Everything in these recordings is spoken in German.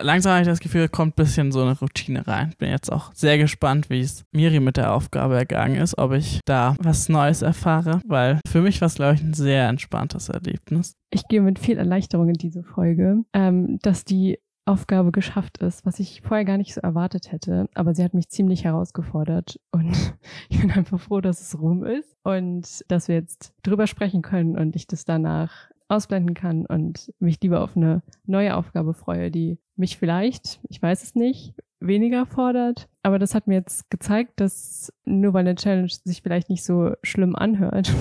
langsam habe ich das Gefühl, kommt ein bisschen so eine Routine rein. Bin jetzt auch sehr gespannt, wie es Miri mit der Aufgabe ergangen ist, ob ich da was Neues erfahre, weil für mich war es, glaube ich, ein sehr entspanntes Erlebnis. Ich gehe mit viel Erleichterung in diese Folge, ähm, dass die Aufgabe geschafft ist, was ich vorher gar nicht so erwartet hätte. Aber sie hat mich ziemlich herausgefordert und ich bin einfach froh, dass es rum ist und dass wir jetzt drüber sprechen können und ich das danach ausblenden kann und mich lieber auf eine neue Aufgabe freue, die mich vielleicht, ich weiß es nicht, weniger fordert. Aber das hat mir jetzt gezeigt, dass nur weil eine Challenge sich vielleicht nicht so schlimm anhört,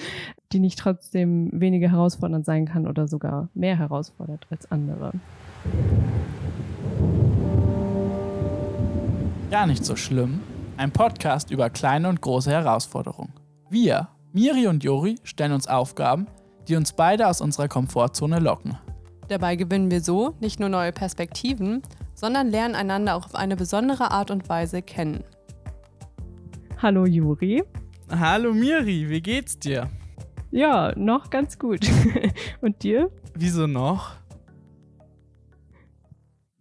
die nicht trotzdem weniger herausfordernd sein kann oder sogar mehr herausfordert als andere. Gar nicht so schlimm. Ein Podcast über kleine und große Herausforderungen. Wir, Miri und Jori, stellen uns Aufgaben, die uns beide aus unserer Komfortzone locken. Dabei gewinnen wir so nicht nur neue Perspektiven, sondern lernen einander auch auf eine besondere Art und Weise kennen. Hallo Juri. Hallo Miri, wie geht's dir? Ja, noch ganz gut. und dir? Wieso noch?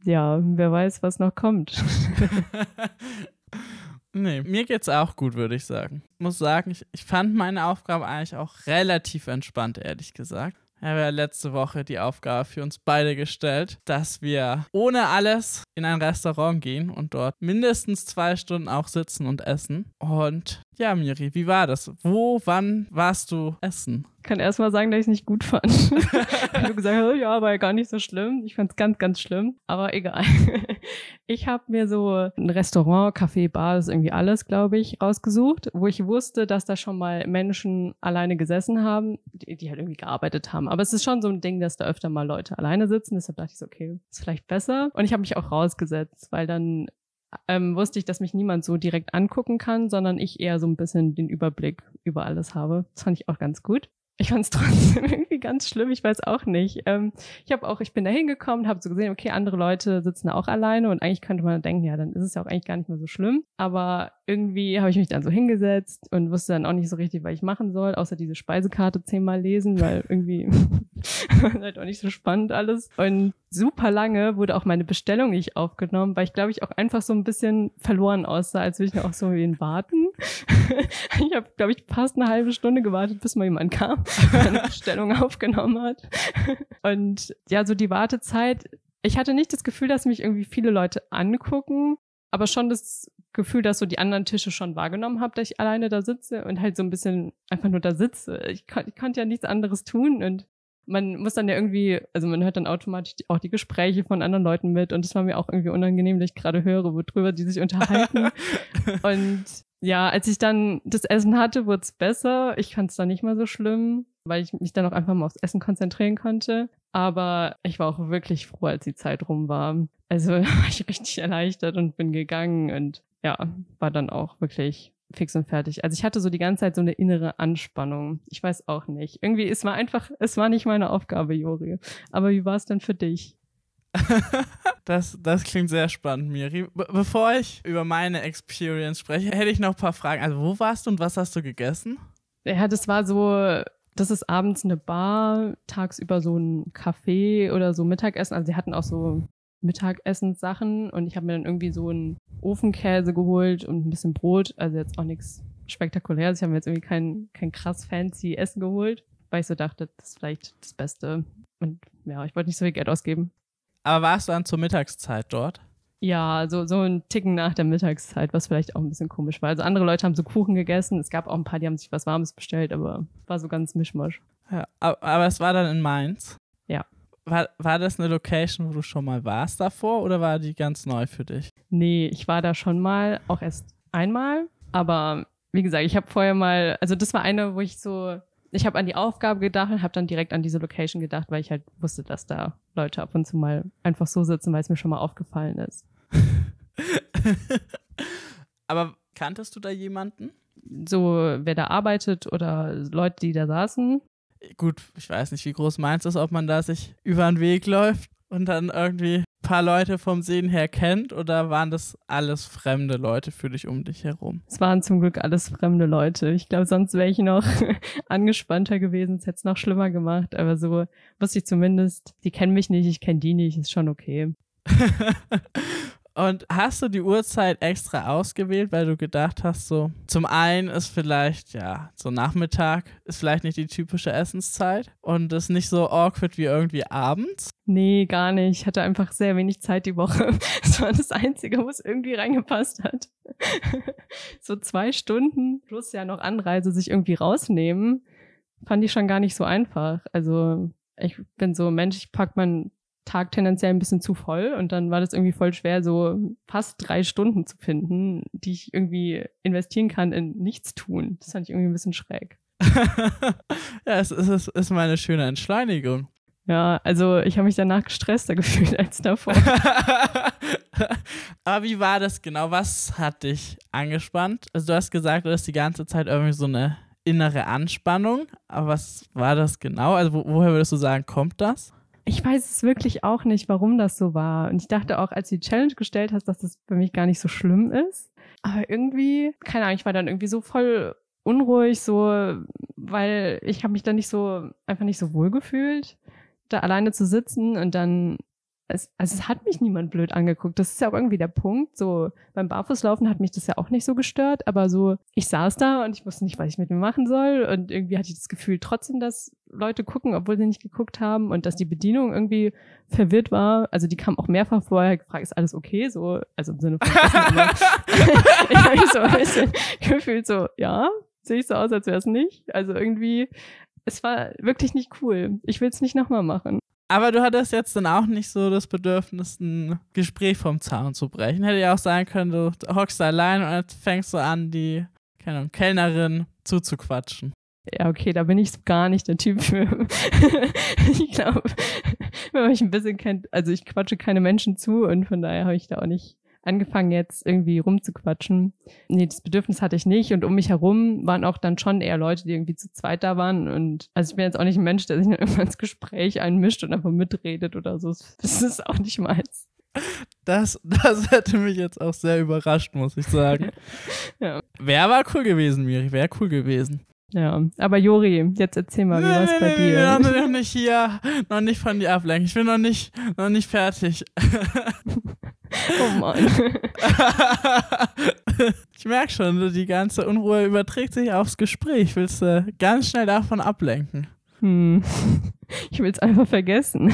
Ja, wer weiß, was noch kommt. Nee, mir geht's auch gut, würde ich sagen. Ich muss sagen, ich, ich fand meine Aufgabe eigentlich auch relativ entspannt, ehrlich gesagt. Ich habe ja letzte Woche die Aufgabe für uns beide gestellt, dass wir ohne alles in ein Restaurant gehen und dort mindestens zwei Stunden auch sitzen und essen. Und ja, Miri, wie war das? Wo, wann warst du essen? Ich kann erstmal sagen, dass ich es nicht gut fand. du gesagt hast, ja, war ja gar nicht so schlimm. Ich fand es ganz, ganz schlimm, aber egal. ich habe mir so ein Restaurant, Café, Bar, das ist irgendwie alles, glaube ich, rausgesucht, wo ich wusste, dass da schon mal Menschen alleine gesessen haben, die, die halt irgendwie gearbeitet haben. Aber es ist schon so ein Ding, dass da öfter mal Leute alleine sitzen. Deshalb dachte ich so, okay, ist vielleicht besser. Und ich habe mich auch rausgesetzt, weil dann ähm, wusste ich, dass mich niemand so direkt angucken kann, sondern ich eher so ein bisschen den Überblick über alles habe. Das fand ich auch ganz gut ich fand es trotzdem irgendwie ganz schlimm, ich weiß auch nicht. Ähm, ich habe auch, ich bin da hingekommen, habe so gesehen, okay, andere Leute sitzen da auch alleine und eigentlich könnte man denken, ja, dann ist es ja auch eigentlich gar nicht mehr so schlimm. Aber irgendwie habe ich mich dann so hingesetzt und wusste dann auch nicht so richtig, was ich machen soll, außer diese Speisekarte zehnmal lesen, weil irgendwie halt auch nicht so spannend alles. Und super lange wurde auch meine Bestellung nicht aufgenommen, weil ich glaube ich auch einfach so ein bisschen verloren aussah, als würde ich noch auch so wie ihn warten. ich habe, glaube ich, fast eine halbe Stunde gewartet, bis mal jemand kam, meine Bestellung aufgenommen hat. Und ja, so die Wartezeit, ich hatte nicht das Gefühl, dass mich irgendwie viele Leute angucken, aber schon das Gefühl, dass so die anderen Tische schon wahrgenommen habe, dass ich alleine da sitze und halt so ein bisschen einfach nur da sitze. Ich, kon ich konnte ja nichts anderes tun und man muss dann ja irgendwie, also man hört dann automatisch die, auch die Gespräche von anderen Leuten mit und es war mir auch irgendwie unangenehm, dass ich gerade höre, worüber die sich unterhalten. und ja, als ich dann das Essen hatte, wurde es besser. Ich fand es dann nicht mal so schlimm, weil ich mich dann auch einfach mal aufs Essen konzentrieren konnte. Aber ich war auch wirklich froh, als die Zeit rum war. Also war ich richtig erleichtert und bin gegangen und ja, war dann auch wirklich fix und fertig. Also ich hatte so die ganze Zeit so eine innere Anspannung. Ich weiß auch nicht. Irgendwie, es war einfach, es war nicht meine Aufgabe, Jori. Aber wie war es denn für dich? das, das klingt sehr spannend, Miri. Be bevor ich über meine Experience spreche, hätte ich noch ein paar Fragen. Also, wo warst du und was hast du gegessen? Ja, das war so, das ist abends eine Bar, tagsüber so ein Café oder so Mittagessen. Also, sie hatten auch so Mittagessenssachen und ich habe mir dann irgendwie so einen Ofenkäse geholt und ein bisschen Brot, also jetzt auch nichts spektakuläres. Ich habe mir jetzt irgendwie kein, kein krass fancy Essen geholt, weil ich so dachte, das ist vielleicht das Beste. Und ja, ich wollte nicht so viel Geld ausgeben. Aber warst du dann zur Mittagszeit dort? Ja, so, so ein Ticken nach der Mittagszeit, was vielleicht auch ein bisschen komisch war. Also andere Leute haben so Kuchen gegessen. Es gab auch ein paar, die haben sich was Warmes bestellt, aber war so ganz mischmasch. Ja, aber es war dann in Mainz. Ja war, war das eine Location, wo du schon mal warst davor oder war die ganz neu für dich? Nee, ich war da schon mal, auch erst einmal. Aber wie gesagt, ich habe vorher mal, also das war eine, wo ich so, ich habe an die Aufgabe gedacht und habe dann direkt an diese Location gedacht, weil ich halt wusste, dass da Leute ab und zu mal einfach so sitzen, weil es mir schon mal aufgefallen ist. Aber kanntest du da jemanden? So, wer da arbeitet oder Leute, die da saßen? Gut, ich weiß nicht, wie groß meinst du, ob man da sich über den Weg läuft und dann irgendwie ein paar Leute vom Sehen her kennt oder waren das alles fremde Leute für dich um dich herum? Es waren zum Glück alles fremde Leute. Ich glaube, sonst wäre ich noch angespannter gewesen, es hätte es noch schlimmer gemacht. Aber so wusste ich zumindest, die kennen mich nicht, ich kenne die nicht, ist schon okay. Und hast du die Uhrzeit extra ausgewählt, weil du gedacht hast, so, zum einen ist vielleicht, ja, so Nachmittag ist vielleicht nicht die typische Essenszeit und ist nicht so awkward wie irgendwie abends? Nee, gar nicht. Ich hatte einfach sehr wenig Zeit die Woche. Das war das Einzige, wo es irgendwie reingepasst hat. so zwei Stunden plus ja noch Anreise sich irgendwie rausnehmen, fand ich schon gar nicht so einfach. Also ich bin so Mensch, ich pack meinen Tag tendenziell ein bisschen zu voll und dann war das irgendwie voll schwer, so fast drei Stunden zu finden, die ich irgendwie investieren kann in nichts tun. Das fand ich irgendwie ein bisschen schräg. ja, es ist, es ist mal eine schöne Entschleunigung. Ja, also ich habe mich danach gestresster gefühlt als davor. Aber wie war das genau? Was hat dich angespannt? Also du hast gesagt, du hast die ganze Zeit irgendwie so eine innere Anspannung. Aber was war das genau? Also wo, woher würdest du sagen, kommt das? Ich weiß es wirklich auch nicht, warum das so war. Und ich dachte auch, als du die Challenge gestellt hast, dass das für mich gar nicht so schlimm ist. Aber irgendwie, keine Ahnung, ich war dann irgendwie so voll unruhig, so, weil ich habe mich dann nicht so, einfach nicht so wohl gefühlt, da alleine zu sitzen und dann es, also es hat mich niemand blöd angeguckt. Das ist ja auch irgendwie der Punkt. So beim Barfußlaufen hat mich das ja auch nicht so gestört, aber so ich saß da und ich wusste nicht, was ich mit mir machen soll und irgendwie hatte ich das Gefühl trotzdem, dass Leute gucken, obwohl sie nicht geguckt haben und dass die Bedienung irgendwie verwirrt war. Also die kam auch mehrfach vorher gefragt, ist alles okay? So, also im Sinne von ich habe mich so ein bisschen gefühlt so, ja, sehe ich so aus, als wäre es nicht. Also irgendwie es war wirklich nicht cool. Ich will es nicht nochmal machen. Aber du hattest jetzt dann auch nicht so das Bedürfnis, ein Gespräch vom Zaun zu brechen. Hätte ja auch sein können, du hockst allein und fängst du an, die keine Ahnung, Kellnerin zuzuquatschen. Ja, okay, da bin ich gar nicht der Typ für. ich glaube, wenn man mich ein bisschen kennt, also ich quatsche keine Menschen zu und von daher habe ich da auch nicht angefangen, jetzt irgendwie rumzuquatschen. Nee, das Bedürfnis hatte ich nicht. Und um mich herum waren auch dann schon eher Leute, die irgendwie zu zweit da waren. Und also ich bin jetzt auch nicht ein Mensch, der sich dann irgendwann ins Gespräch einmischt und einfach mitredet oder so. Das ist auch nicht meins. Das, das hätte mich jetzt auch sehr überrascht, muss ich sagen. ja. Wer war cool gewesen, Miri? Wer cool gewesen? Ja, aber Jori, jetzt erzähl mal, wie nee, war es bei dir? Ja, noch nicht hier, noch nicht von dir ablenken. Ich bin noch nicht, noch nicht fertig. Oh Mann. ich merke schon, die ganze Unruhe überträgt sich aufs Gespräch. Willst du ganz schnell davon ablenken? Hm. Ich will es einfach vergessen.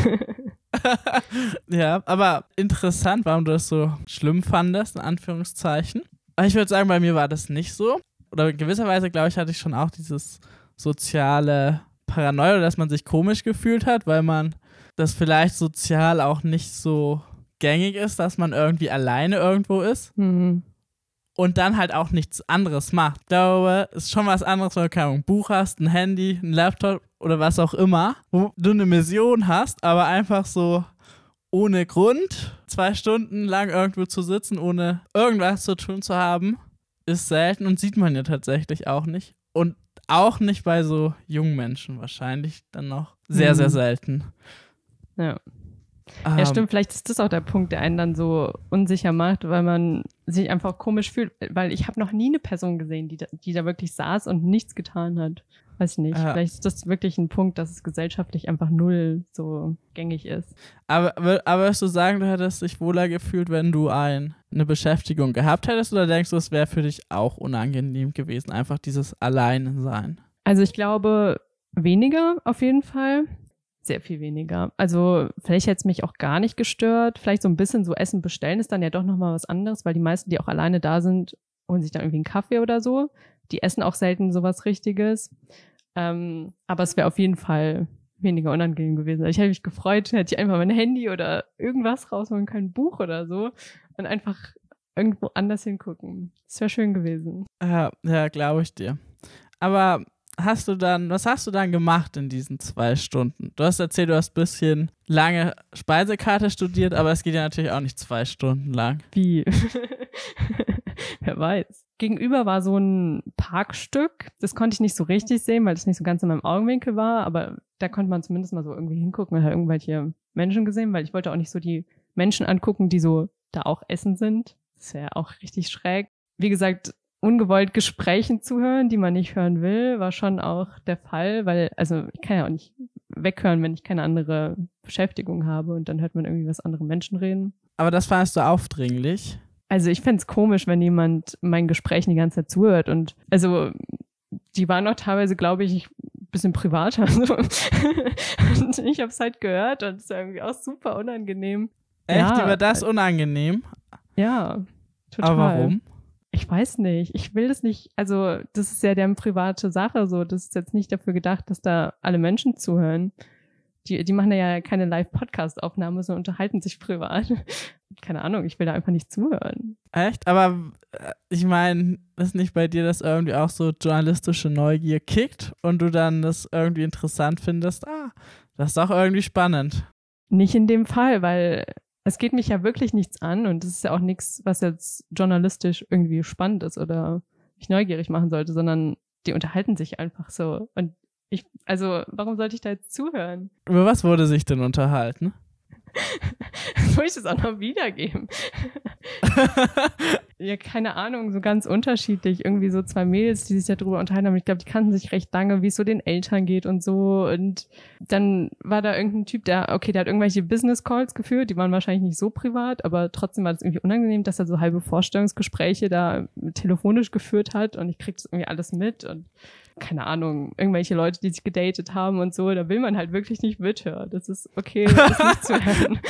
ja, aber interessant, warum du das so schlimm fandest, in Anführungszeichen. Ich würde sagen, bei mir war das nicht so. Oder in gewisser Weise, glaube ich, hatte ich schon auch dieses soziale Paranoia, dass man sich komisch gefühlt hat, weil man das vielleicht sozial auch nicht so gängig ist, dass man irgendwie alleine irgendwo ist mhm. und dann halt auch nichts anderes macht. Ich glaube, es ist schon was anderes, wenn du kein Buch hast, ein Handy, ein Laptop oder was auch immer, wo du eine Mission hast, aber einfach so ohne Grund zwei Stunden lang irgendwo zu sitzen, ohne irgendwas zu tun zu haben, ist selten und sieht man ja tatsächlich auch nicht. Und auch nicht bei so jungen Menschen wahrscheinlich dann noch sehr, mhm. sehr selten. Ja. Ja, ähm, stimmt. Vielleicht ist das auch der Punkt, der einen dann so unsicher macht, weil man sich einfach komisch fühlt. Weil ich habe noch nie eine Person gesehen, die da, die da wirklich saß und nichts getan hat. Weiß ich nicht. Ja. Vielleicht ist das wirklich ein Punkt, dass es gesellschaftlich einfach null so gängig ist. Aber, aber würdest du sagen, du hättest dich wohler gefühlt, wenn du ein, eine Beschäftigung gehabt hättest? Oder denkst du, es wäre für dich auch unangenehm gewesen, einfach dieses Alleinsein? Also ich glaube, weniger auf jeden Fall sehr viel weniger. Also vielleicht hätte es mich auch gar nicht gestört. Vielleicht so ein bisschen so Essen bestellen ist dann ja doch nochmal was anderes, weil die meisten, die auch alleine da sind, holen sich dann irgendwie einen Kaffee oder so. Die essen auch selten sowas Richtiges. Ähm, aber es wäre auf jeden Fall weniger unangenehm gewesen. Also ich hätte mich gefreut, hätte ich einfach mein Handy oder irgendwas rausholen können, Buch oder so und einfach irgendwo anders hingucken. Das wäre schön gewesen. Ja, ja glaube ich dir. Aber hast du dann, was hast du dann gemacht in diesen zwei Stunden? Du hast erzählt, du hast ein bisschen lange Speisekarte studiert, aber es geht ja natürlich auch nicht zwei Stunden lang. Wie? Wer weiß. Gegenüber war so ein Parkstück. Das konnte ich nicht so richtig sehen, weil das nicht so ganz in meinem Augenwinkel war, aber da konnte man zumindest mal so irgendwie hingucken und hat irgendwelche Menschen gesehen, weil ich wollte auch nicht so die Menschen angucken, die so da auch essen sind. Das wäre auch richtig schräg. Wie gesagt, ungewollt Gesprächen zuhören, die man nicht hören will, war schon auch der Fall, weil, also ich kann ja auch nicht weghören, wenn ich keine andere Beschäftigung habe und dann hört man irgendwie was andere Menschen reden. Aber das fandest du aufdringlich. Also ich fände es komisch, wenn jemand meinen Gesprächen die ganze Zeit zuhört und also die waren auch teilweise, glaube ich, ein bisschen privater. So. und ich habe es halt gehört und es ist irgendwie auch super unangenehm. Echt? Ja, Über das unangenehm? Ja, total. Aber warum? Ich weiß nicht. Ich will das nicht, also das ist ja deren private Sache so. Das ist jetzt nicht dafür gedacht, dass da alle Menschen zuhören. Die, die machen ja keine Live-Podcast-Aufnahme, sondern unterhalten sich privat. Keine Ahnung, ich will da einfach nicht zuhören. Echt? Aber äh, ich meine, ist nicht bei dir, dass irgendwie auch so journalistische Neugier kickt und du dann das irgendwie interessant findest? Ah, das ist doch irgendwie spannend. Nicht in dem Fall, weil es geht mich ja wirklich nichts an und es ist ja auch nichts, was jetzt journalistisch irgendwie spannend ist oder mich neugierig machen sollte, sondern die unterhalten sich einfach so. Und ich, also, warum sollte ich da jetzt zuhören? Über was wurde sich denn unterhalten? Soll ich das auch noch wiedergeben? ja, keine Ahnung, so ganz unterschiedlich. Irgendwie so zwei Mädels, die sich darüber unterhalten haben. Ich glaube, die kannten sich recht lange, wie es so den Eltern geht und so. Und dann war da irgendein Typ, der, okay, der hat irgendwelche Business Calls geführt. Die waren wahrscheinlich nicht so privat, aber trotzdem war das irgendwie unangenehm, dass er so halbe Vorstellungsgespräche da telefonisch geführt hat. Und ich krieg das irgendwie alles mit. Und keine Ahnung, irgendwelche Leute, die sich gedatet haben und so, da will man halt wirklich nicht mithören. Das ist okay, das nicht zu hören.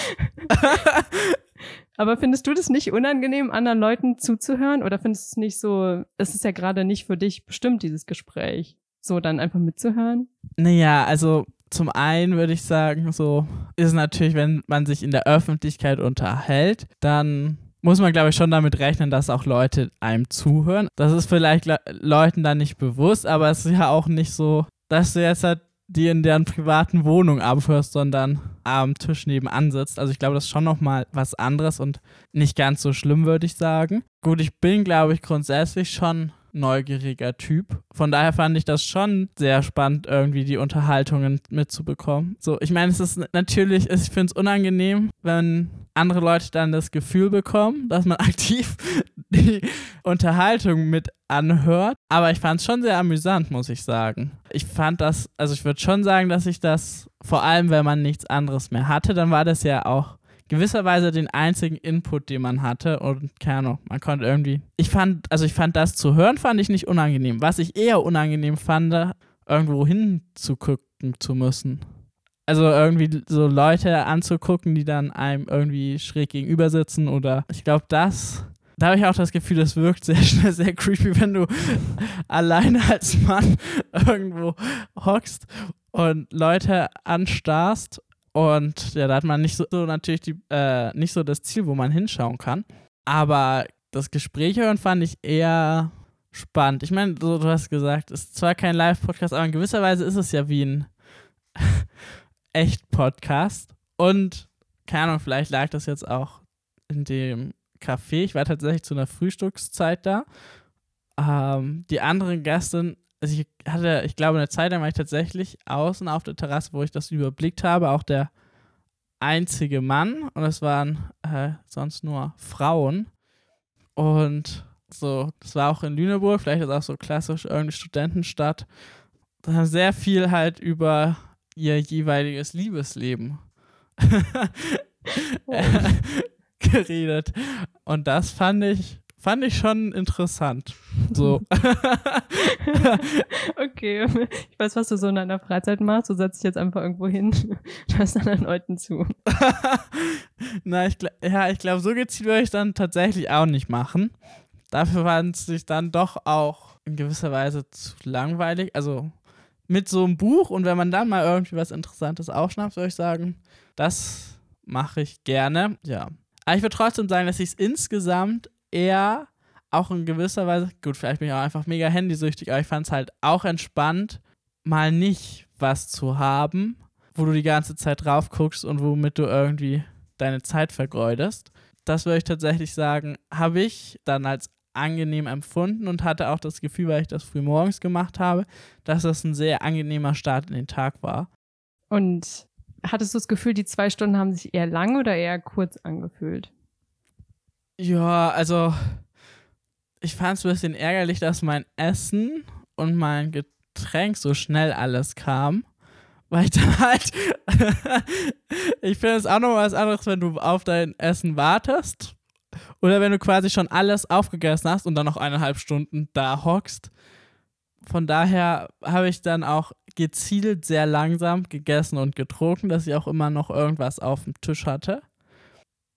Aber findest du das nicht unangenehm, anderen Leuten zuzuhören? Oder findest du es nicht so, es ist ja gerade nicht für dich bestimmt, dieses Gespräch, so dann einfach mitzuhören? Naja, also zum einen würde ich sagen, so ist natürlich, wenn man sich in der Öffentlichkeit unterhält, dann muss man, glaube ich, schon damit rechnen, dass auch Leute einem zuhören. Das ist vielleicht Le Leuten dann nicht bewusst, aber es ist ja auch nicht so, dass du jetzt halt die in deren privaten Wohnung abhörst, sondern am Tisch nebenan sitzt. Also ich glaube, das ist schon nochmal was anderes und nicht ganz so schlimm, würde ich sagen. Gut, ich bin, glaube ich, grundsätzlich schon neugieriger Typ. Von daher fand ich das schon sehr spannend, irgendwie die Unterhaltungen mitzubekommen. So, ich meine, es ist natürlich, ich finde es unangenehm, wenn andere Leute dann das Gefühl bekommen, dass man aktiv die Unterhaltung mit anhört. Aber ich fand es schon sehr amüsant, muss ich sagen. Ich fand das, also ich würde schon sagen, dass ich das, vor allem wenn man nichts anderes mehr hatte, dann war das ja auch gewisserweise den einzigen Input, den man hatte und keine Ahnung, man konnte irgendwie. Ich fand, also ich fand das zu hören, fand ich nicht unangenehm. Was ich eher unangenehm fand, irgendwo hinzugucken zu müssen. Also irgendwie so Leute anzugucken, die dann einem irgendwie schräg gegenüber sitzen oder ich glaube, das da habe ich auch das Gefühl, das wirkt sehr schnell sehr creepy, wenn du alleine als Mann irgendwo hockst und Leute anstarrst und ja, da hat man nicht so, so natürlich die, äh, nicht so das Ziel, wo man hinschauen kann. Aber das Gespräch hören fand ich eher spannend. Ich meine, so, du hast gesagt, es ist zwar kein Live-Podcast, aber in gewisser Weise ist es ja wie ein Echt-Podcast. Und keine Ahnung, vielleicht lag das jetzt auch in dem Café. Ich war tatsächlich zu einer Frühstückszeit da. Ähm, die anderen Gäste also ich hatte, ich glaube, eine Zeit lang war ich tatsächlich außen auf der Terrasse, wo ich das überblickt habe, auch der einzige Mann und es waren äh, sonst nur Frauen. Und so, das war auch in Lüneburg, vielleicht ist auch so klassisch irgendeine Studentenstadt. Da haben sehr viel halt über ihr jeweiliges Liebesleben oh. geredet. Und das fand ich fand ich schon interessant. So. okay. Ich weiß, was du so in deiner Freizeit machst. Du setzt dich jetzt einfach irgendwo hin, hörst anderen Leuten zu. Na, ich, ja, ich glaube, so gezielt würde ich dann tatsächlich auch nicht machen. Dafür fand es sich dann doch auch in gewisser Weise zu langweilig. Also mit so einem Buch und wenn man dann mal irgendwie was Interessantes aufschnappt, würde ich sagen, das mache ich gerne. Ja. Aber ich würde trotzdem sagen, dass ich es insgesamt eher auch in gewisser Weise, gut, vielleicht bin ich auch einfach mega handysüchtig, aber ich fand es halt auch entspannt, mal nicht was zu haben, wo du die ganze Zeit drauf guckst und womit du irgendwie deine Zeit vergeudest. Das würde ich tatsächlich sagen, habe ich dann als angenehm empfunden und hatte auch das Gefühl, weil ich das früh morgens gemacht habe, dass das ein sehr angenehmer Start in den Tag war. Und hattest du das Gefühl, die zwei Stunden haben sich eher lang oder eher kurz angefühlt? Ja, also ich fand es ein bisschen ärgerlich, dass mein Essen und mein Getränk so schnell alles kam. weil ich dann halt, ich finde es auch noch was anderes, wenn du auf dein Essen wartest oder wenn du quasi schon alles aufgegessen hast und dann noch eineinhalb Stunden da hockst. Von daher habe ich dann auch gezielt sehr langsam gegessen und getrunken, dass ich auch immer noch irgendwas auf dem Tisch hatte.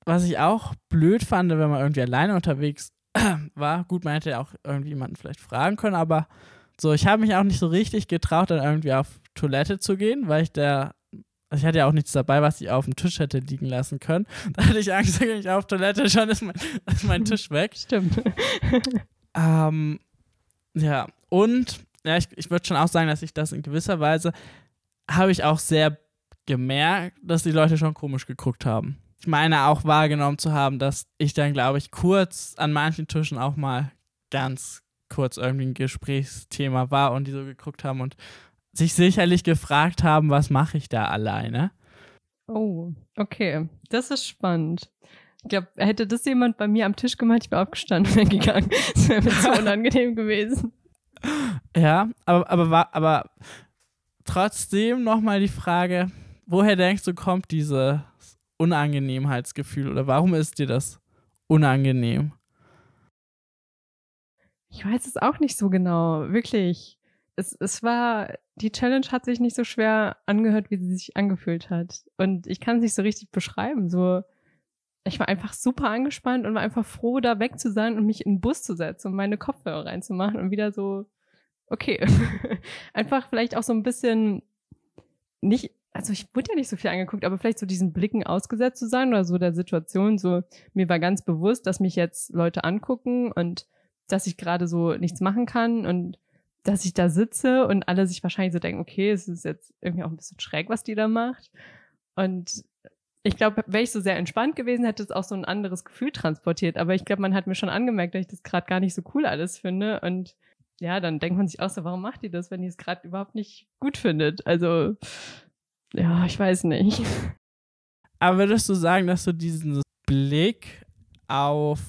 Was ich auch blöd fand, wenn man irgendwie alleine unterwegs war. Gut, man hätte ja auch irgendwie jemanden vielleicht fragen können, aber so, ich habe mich auch nicht so richtig getraut, dann irgendwie auf Toilette zu gehen, weil ich der also ich hatte ja auch nichts dabei, was ich auf dem Tisch hätte liegen lassen können. Da hatte ich Angst, wenn ich auf Toilette schon ist mein, ist mein Tisch weg. Stimmt. ähm, ja, und ja, ich, ich würde schon auch sagen, dass ich das in gewisser Weise habe ich auch sehr gemerkt, dass die Leute schon komisch geguckt haben. Ich meine auch wahrgenommen zu haben, dass ich dann, glaube ich, kurz an manchen Tischen auch mal ganz kurz irgendwie ein Gesprächsthema war und die so geguckt haben und sich sicherlich gefragt haben, was mache ich da alleine. Oh, okay. Das ist spannend. Ich glaube, hätte das jemand bei mir am Tisch gemacht, ich wäre aufgestanden und gegangen. Das wäre mir so unangenehm gewesen. Ja, aber, aber, aber trotzdem nochmal die Frage, woher denkst du, kommt dieses Unangenehmheitsgefühl oder warum ist dir das unangenehm? Ich weiß es auch nicht so genau, wirklich. Es, es war, die Challenge hat sich nicht so schwer angehört, wie sie sich angefühlt hat. Und ich kann es nicht so richtig beschreiben. So, ich war einfach super angespannt und war einfach froh, da weg zu sein und mich in den Bus zu setzen und meine Kopfhörer reinzumachen und wieder so, okay. einfach vielleicht auch so ein bisschen nicht, also ich wurde ja nicht so viel angeguckt, aber vielleicht so diesen Blicken ausgesetzt zu sein oder so der Situation. So, mir war ganz bewusst, dass mich jetzt Leute angucken und dass ich gerade so nichts machen kann und dass ich da sitze und alle sich wahrscheinlich so denken, okay, es ist jetzt irgendwie auch ein bisschen schräg, was die da macht. Und ich glaube, wäre ich so sehr entspannt gewesen, hätte es auch so ein anderes Gefühl transportiert. Aber ich glaube, man hat mir schon angemerkt, dass ich das gerade gar nicht so cool alles finde. Und ja, dann denkt man sich auch so, warum macht die das, wenn die es gerade überhaupt nicht gut findet? Also, ja, ich weiß nicht. Aber würdest du sagen, dass du diesen Blick auf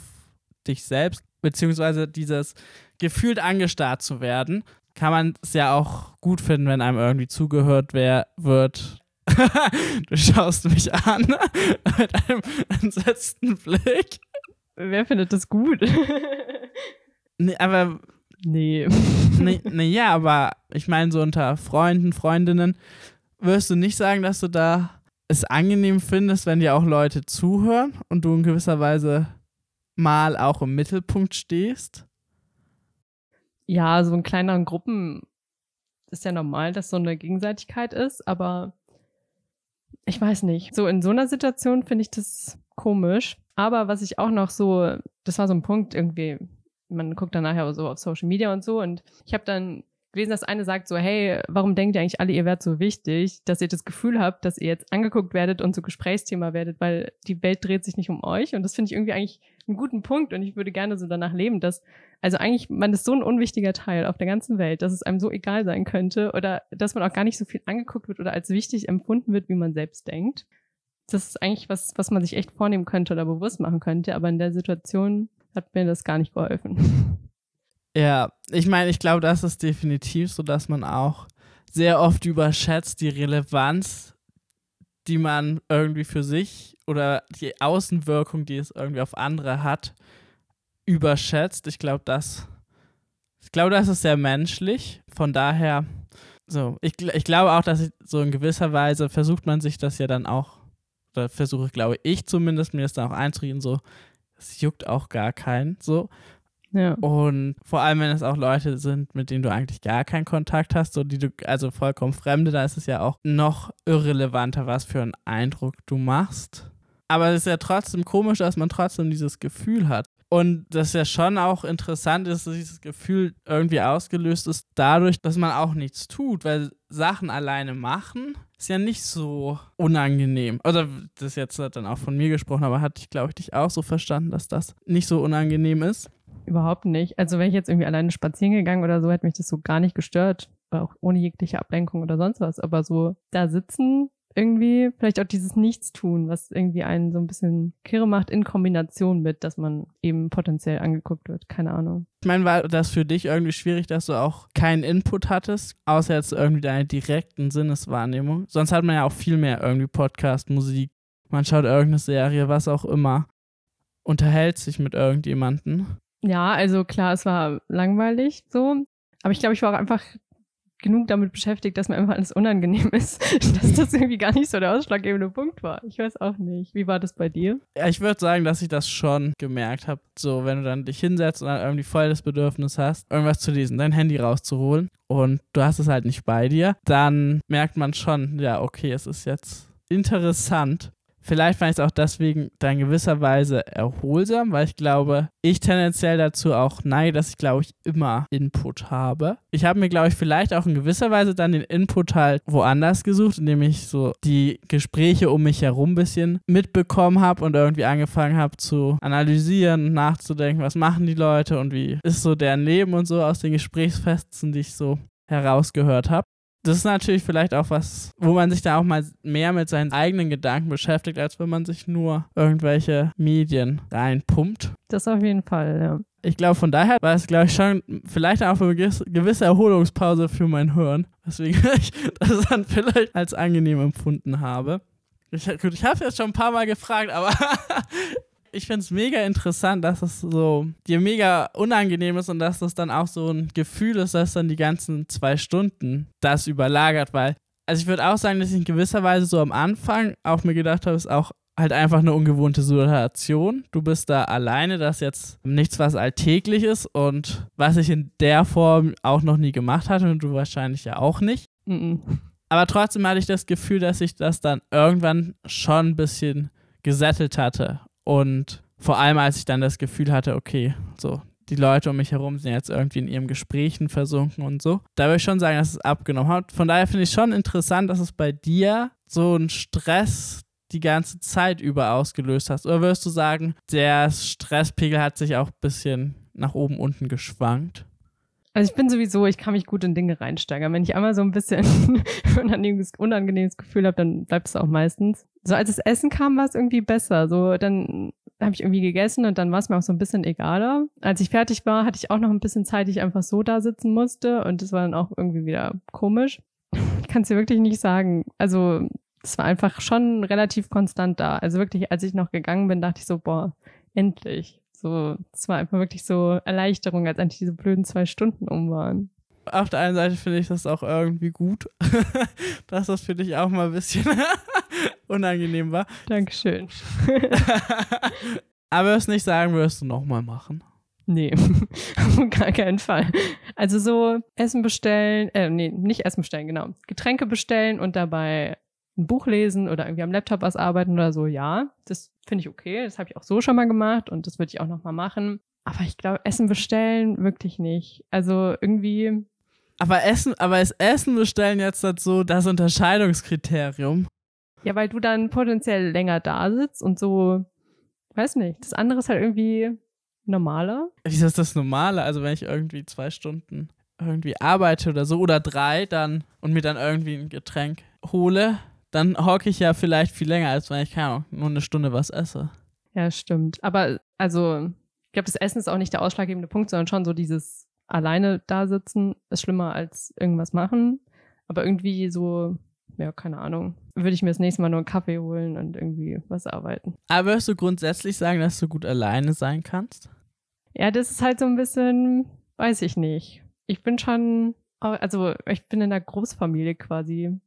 dich selbst, beziehungsweise dieses gefühlt angestarrt zu werden, kann man es ja auch gut finden, wenn einem irgendwie zugehört wer wird. du schaust mich an mit einem entsetzten Blick. Wer findet das gut? nee, aber. Nee. nee. Nee, ja, aber ich meine, so unter Freunden, Freundinnen, wirst du nicht sagen, dass du da es angenehm findest, wenn dir auch Leute zuhören und du in gewisser Weise mal auch im Mittelpunkt stehst? Ja, so in kleineren Gruppen ist ja normal, dass so eine Gegenseitigkeit ist, aber ich weiß nicht. So in so einer Situation finde ich das komisch. Aber was ich auch noch so, das war so ein Punkt irgendwie, man guckt dann nachher so auf Social Media und so und ich habe dann gelesen, dass eine sagt so, hey, warum denkt ihr eigentlich alle, ihr werdet so wichtig, dass ihr das Gefühl habt, dass ihr jetzt angeguckt werdet und so Gesprächsthema werdet, weil die Welt dreht sich nicht um euch. Und das finde ich irgendwie eigentlich einen guten Punkt und ich würde gerne so danach leben, dass, also eigentlich, man ist so ein unwichtiger Teil auf der ganzen Welt, dass es einem so egal sein könnte oder dass man auch gar nicht so viel angeguckt wird oder als wichtig empfunden wird, wie man selbst denkt. Das ist eigentlich was, was man sich echt vornehmen könnte oder bewusst machen könnte, aber in der Situation hat mir das gar nicht geholfen. Ja, ich meine, ich glaube, das ist definitiv so, dass man auch sehr oft überschätzt die Relevanz, die man irgendwie für sich oder die Außenwirkung, die es irgendwie auf andere hat, überschätzt. Ich glaube, das, ich das ist sehr menschlich. Von daher, so, ich, ich glaube auch, dass ich, so in gewisser Weise versucht man sich das ja dann auch, oder versuche, glaube ich zumindest, mir das dann auch einzureden, so, es juckt auch gar keinen, so. Ja. Und vor allem, wenn es auch Leute sind, mit denen du eigentlich gar keinen Kontakt hast, so die du, also vollkommen Fremde, da ist es ja auch noch irrelevanter, was für einen Eindruck du machst. Aber es ist ja trotzdem komisch, dass man trotzdem dieses Gefühl hat. Und das ja schon auch interessant ist, dass dieses Gefühl irgendwie ausgelöst ist, dadurch, dass man auch nichts tut, weil Sachen alleine machen ist ja nicht so unangenehm. Oder das jetzt dann auch von mir gesprochen, aber hatte ich, glaube ich, dich auch so verstanden, dass das nicht so unangenehm ist. Überhaupt nicht. Also wäre ich jetzt irgendwie alleine spazieren gegangen oder so, hätte mich das so gar nicht gestört. Auch ohne jegliche Ablenkung oder sonst was. Aber so da sitzen, irgendwie. Vielleicht auch dieses Nichtstun, was irgendwie einen so ein bisschen kirre macht in Kombination mit, dass man eben potenziell angeguckt wird. Keine Ahnung. Ich meine, war das für dich irgendwie schwierig, dass du auch keinen Input hattest, außer jetzt irgendwie deine direkten Sinneswahrnehmung? Sonst hat man ja auch viel mehr irgendwie Podcast, Musik, man schaut irgendeine Serie, was auch immer, unterhält sich mit irgendjemandem. Ja, also klar, es war langweilig so. Aber ich glaube, ich war auch einfach genug damit beschäftigt, dass mir einfach alles unangenehm ist, dass das irgendwie gar nicht so der ausschlaggebende Punkt war. Ich weiß auch nicht. Wie war das bei dir? Ja, ich würde sagen, dass ich das schon gemerkt habe. So, wenn du dann dich hinsetzt und dann irgendwie voll das Bedürfnis hast, irgendwas zu lesen, dein Handy rauszuholen und du hast es halt nicht bei dir, dann merkt man schon, ja, okay, es ist jetzt interessant, Vielleicht fand ich es auch deswegen dann gewisser Weise erholsam, weil ich glaube, ich tendenziell dazu auch neige, dass ich, glaube ich, immer Input habe. Ich habe mir, glaube ich, vielleicht auch in gewisser Weise dann den Input halt woanders gesucht, indem ich so die Gespräche um mich herum ein bisschen mitbekommen habe und irgendwie angefangen habe zu analysieren und nachzudenken, was machen die Leute und wie ist so deren Leben und so aus den Gesprächsfesten, die ich so herausgehört habe das ist natürlich vielleicht auch was, wo man sich da auch mal mehr mit seinen eigenen Gedanken beschäftigt, als wenn man sich nur irgendwelche Medien reinpumpt. Das auf jeden Fall, ja. Ich glaube, von daher war es, glaube ich, schon vielleicht auch eine gewisse Erholungspause für mein Hören, weswegen ich das dann vielleicht als angenehm empfunden habe. Ich, ich habe es jetzt schon ein paar Mal gefragt, aber ich finde es mega interessant, dass es so dir mega unangenehm ist und dass das dann auch so ein Gefühl ist, dass dann die ganzen zwei Stunden das überlagert, weil, also ich würde auch sagen, dass ich in gewisser Weise so am Anfang auch mir gedacht habe, es ist auch halt einfach eine ungewohnte Situation. Du bist da alleine, das ist jetzt nichts, was alltäglich ist und was ich in der Form auch noch nie gemacht hatte und du wahrscheinlich ja auch nicht. Mm -mm. Aber trotzdem hatte ich das Gefühl, dass ich das dann irgendwann schon ein bisschen gesettelt hatte und vor allem, als ich dann das Gefühl hatte, okay, so, die Leute um mich herum sind jetzt irgendwie in ihren Gesprächen versunken und so. Da würde ich schon sagen, dass es abgenommen hat. Von daher finde ich schon interessant, dass es bei dir so einen Stress die ganze Zeit über ausgelöst hast. Oder würdest du sagen, der Stresspegel hat sich auch ein bisschen nach oben unten geschwankt? Also ich bin sowieso, ich kann mich gut in Dinge reinsteigern. Wenn ich einmal so ein bisschen unangenehmes, unangenehmes Gefühl habe, dann bleibt es auch meistens. So als das Essen kam, war es irgendwie besser. So dann habe ich irgendwie gegessen und dann war es mir auch so ein bisschen egaler. Als ich fertig war, hatte ich auch noch ein bisschen Zeit, die ich einfach so da sitzen musste und das war dann auch irgendwie wieder komisch. Ich kann es dir wirklich nicht sagen. Also es war einfach schon relativ konstant da. Also wirklich, als ich noch gegangen bin, dachte ich so, boah, endlich. So, es war einfach wirklich so Erleichterung, als eigentlich diese blöden zwei Stunden um waren. Auf der einen Seite finde ich das auch irgendwie gut, dass das für dich auch mal ein bisschen unangenehm war. Dankeschön. Aber es nicht sagen, wirst du nochmal machen. Nee, auf gar keinen Fall. Also so Essen bestellen, äh, nee, nicht Essen bestellen, genau. Getränke bestellen und dabei ein Buch lesen oder irgendwie am Laptop was arbeiten oder so, ja, das finde ich okay. Das habe ich auch so schon mal gemacht und das würde ich auch noch mal machen. Aber ich glaube, Essen bestellen wirklich nicht. Also irgendwie. Aber Essen, aber ist Essen bestellen jetzt so das Unterscheidungskriterium? Ja, weil du dann potenziell länger da sitzt und so, weiß nicht. Das andere ist halt irgendwie normaler. Wieso ist das normaler? Also wenn ich irgendwie zwei Stunden irgendwie arbeite oder so oder drei dann und mir dann irgendwie ein Getränk hole, dann hocke ich ja vielleicht viel länger, als wenn ich, keine Ahnung, nur eine Stunde was esse. Ja, stimmt. Aber also, ich glaube, das Essen ist auch nicht der ausschlaggebende Punkt, sondern schon so dieses alleine da sitzen ist schlimmer als irgendwas machen. Aber irgendwie so, ja, keine Ahnung, würde ich mir das nächste Mal nur einen Kaffee holen und irgendwie was arbeiten. Aber würdest du grundsätzlich sagen, dass du gut alleine sein kannst? Ja, das ist halt so ein bisschen, weiß ich nicht. Ich bin schon, also ich bin in einer Großfamilie quasi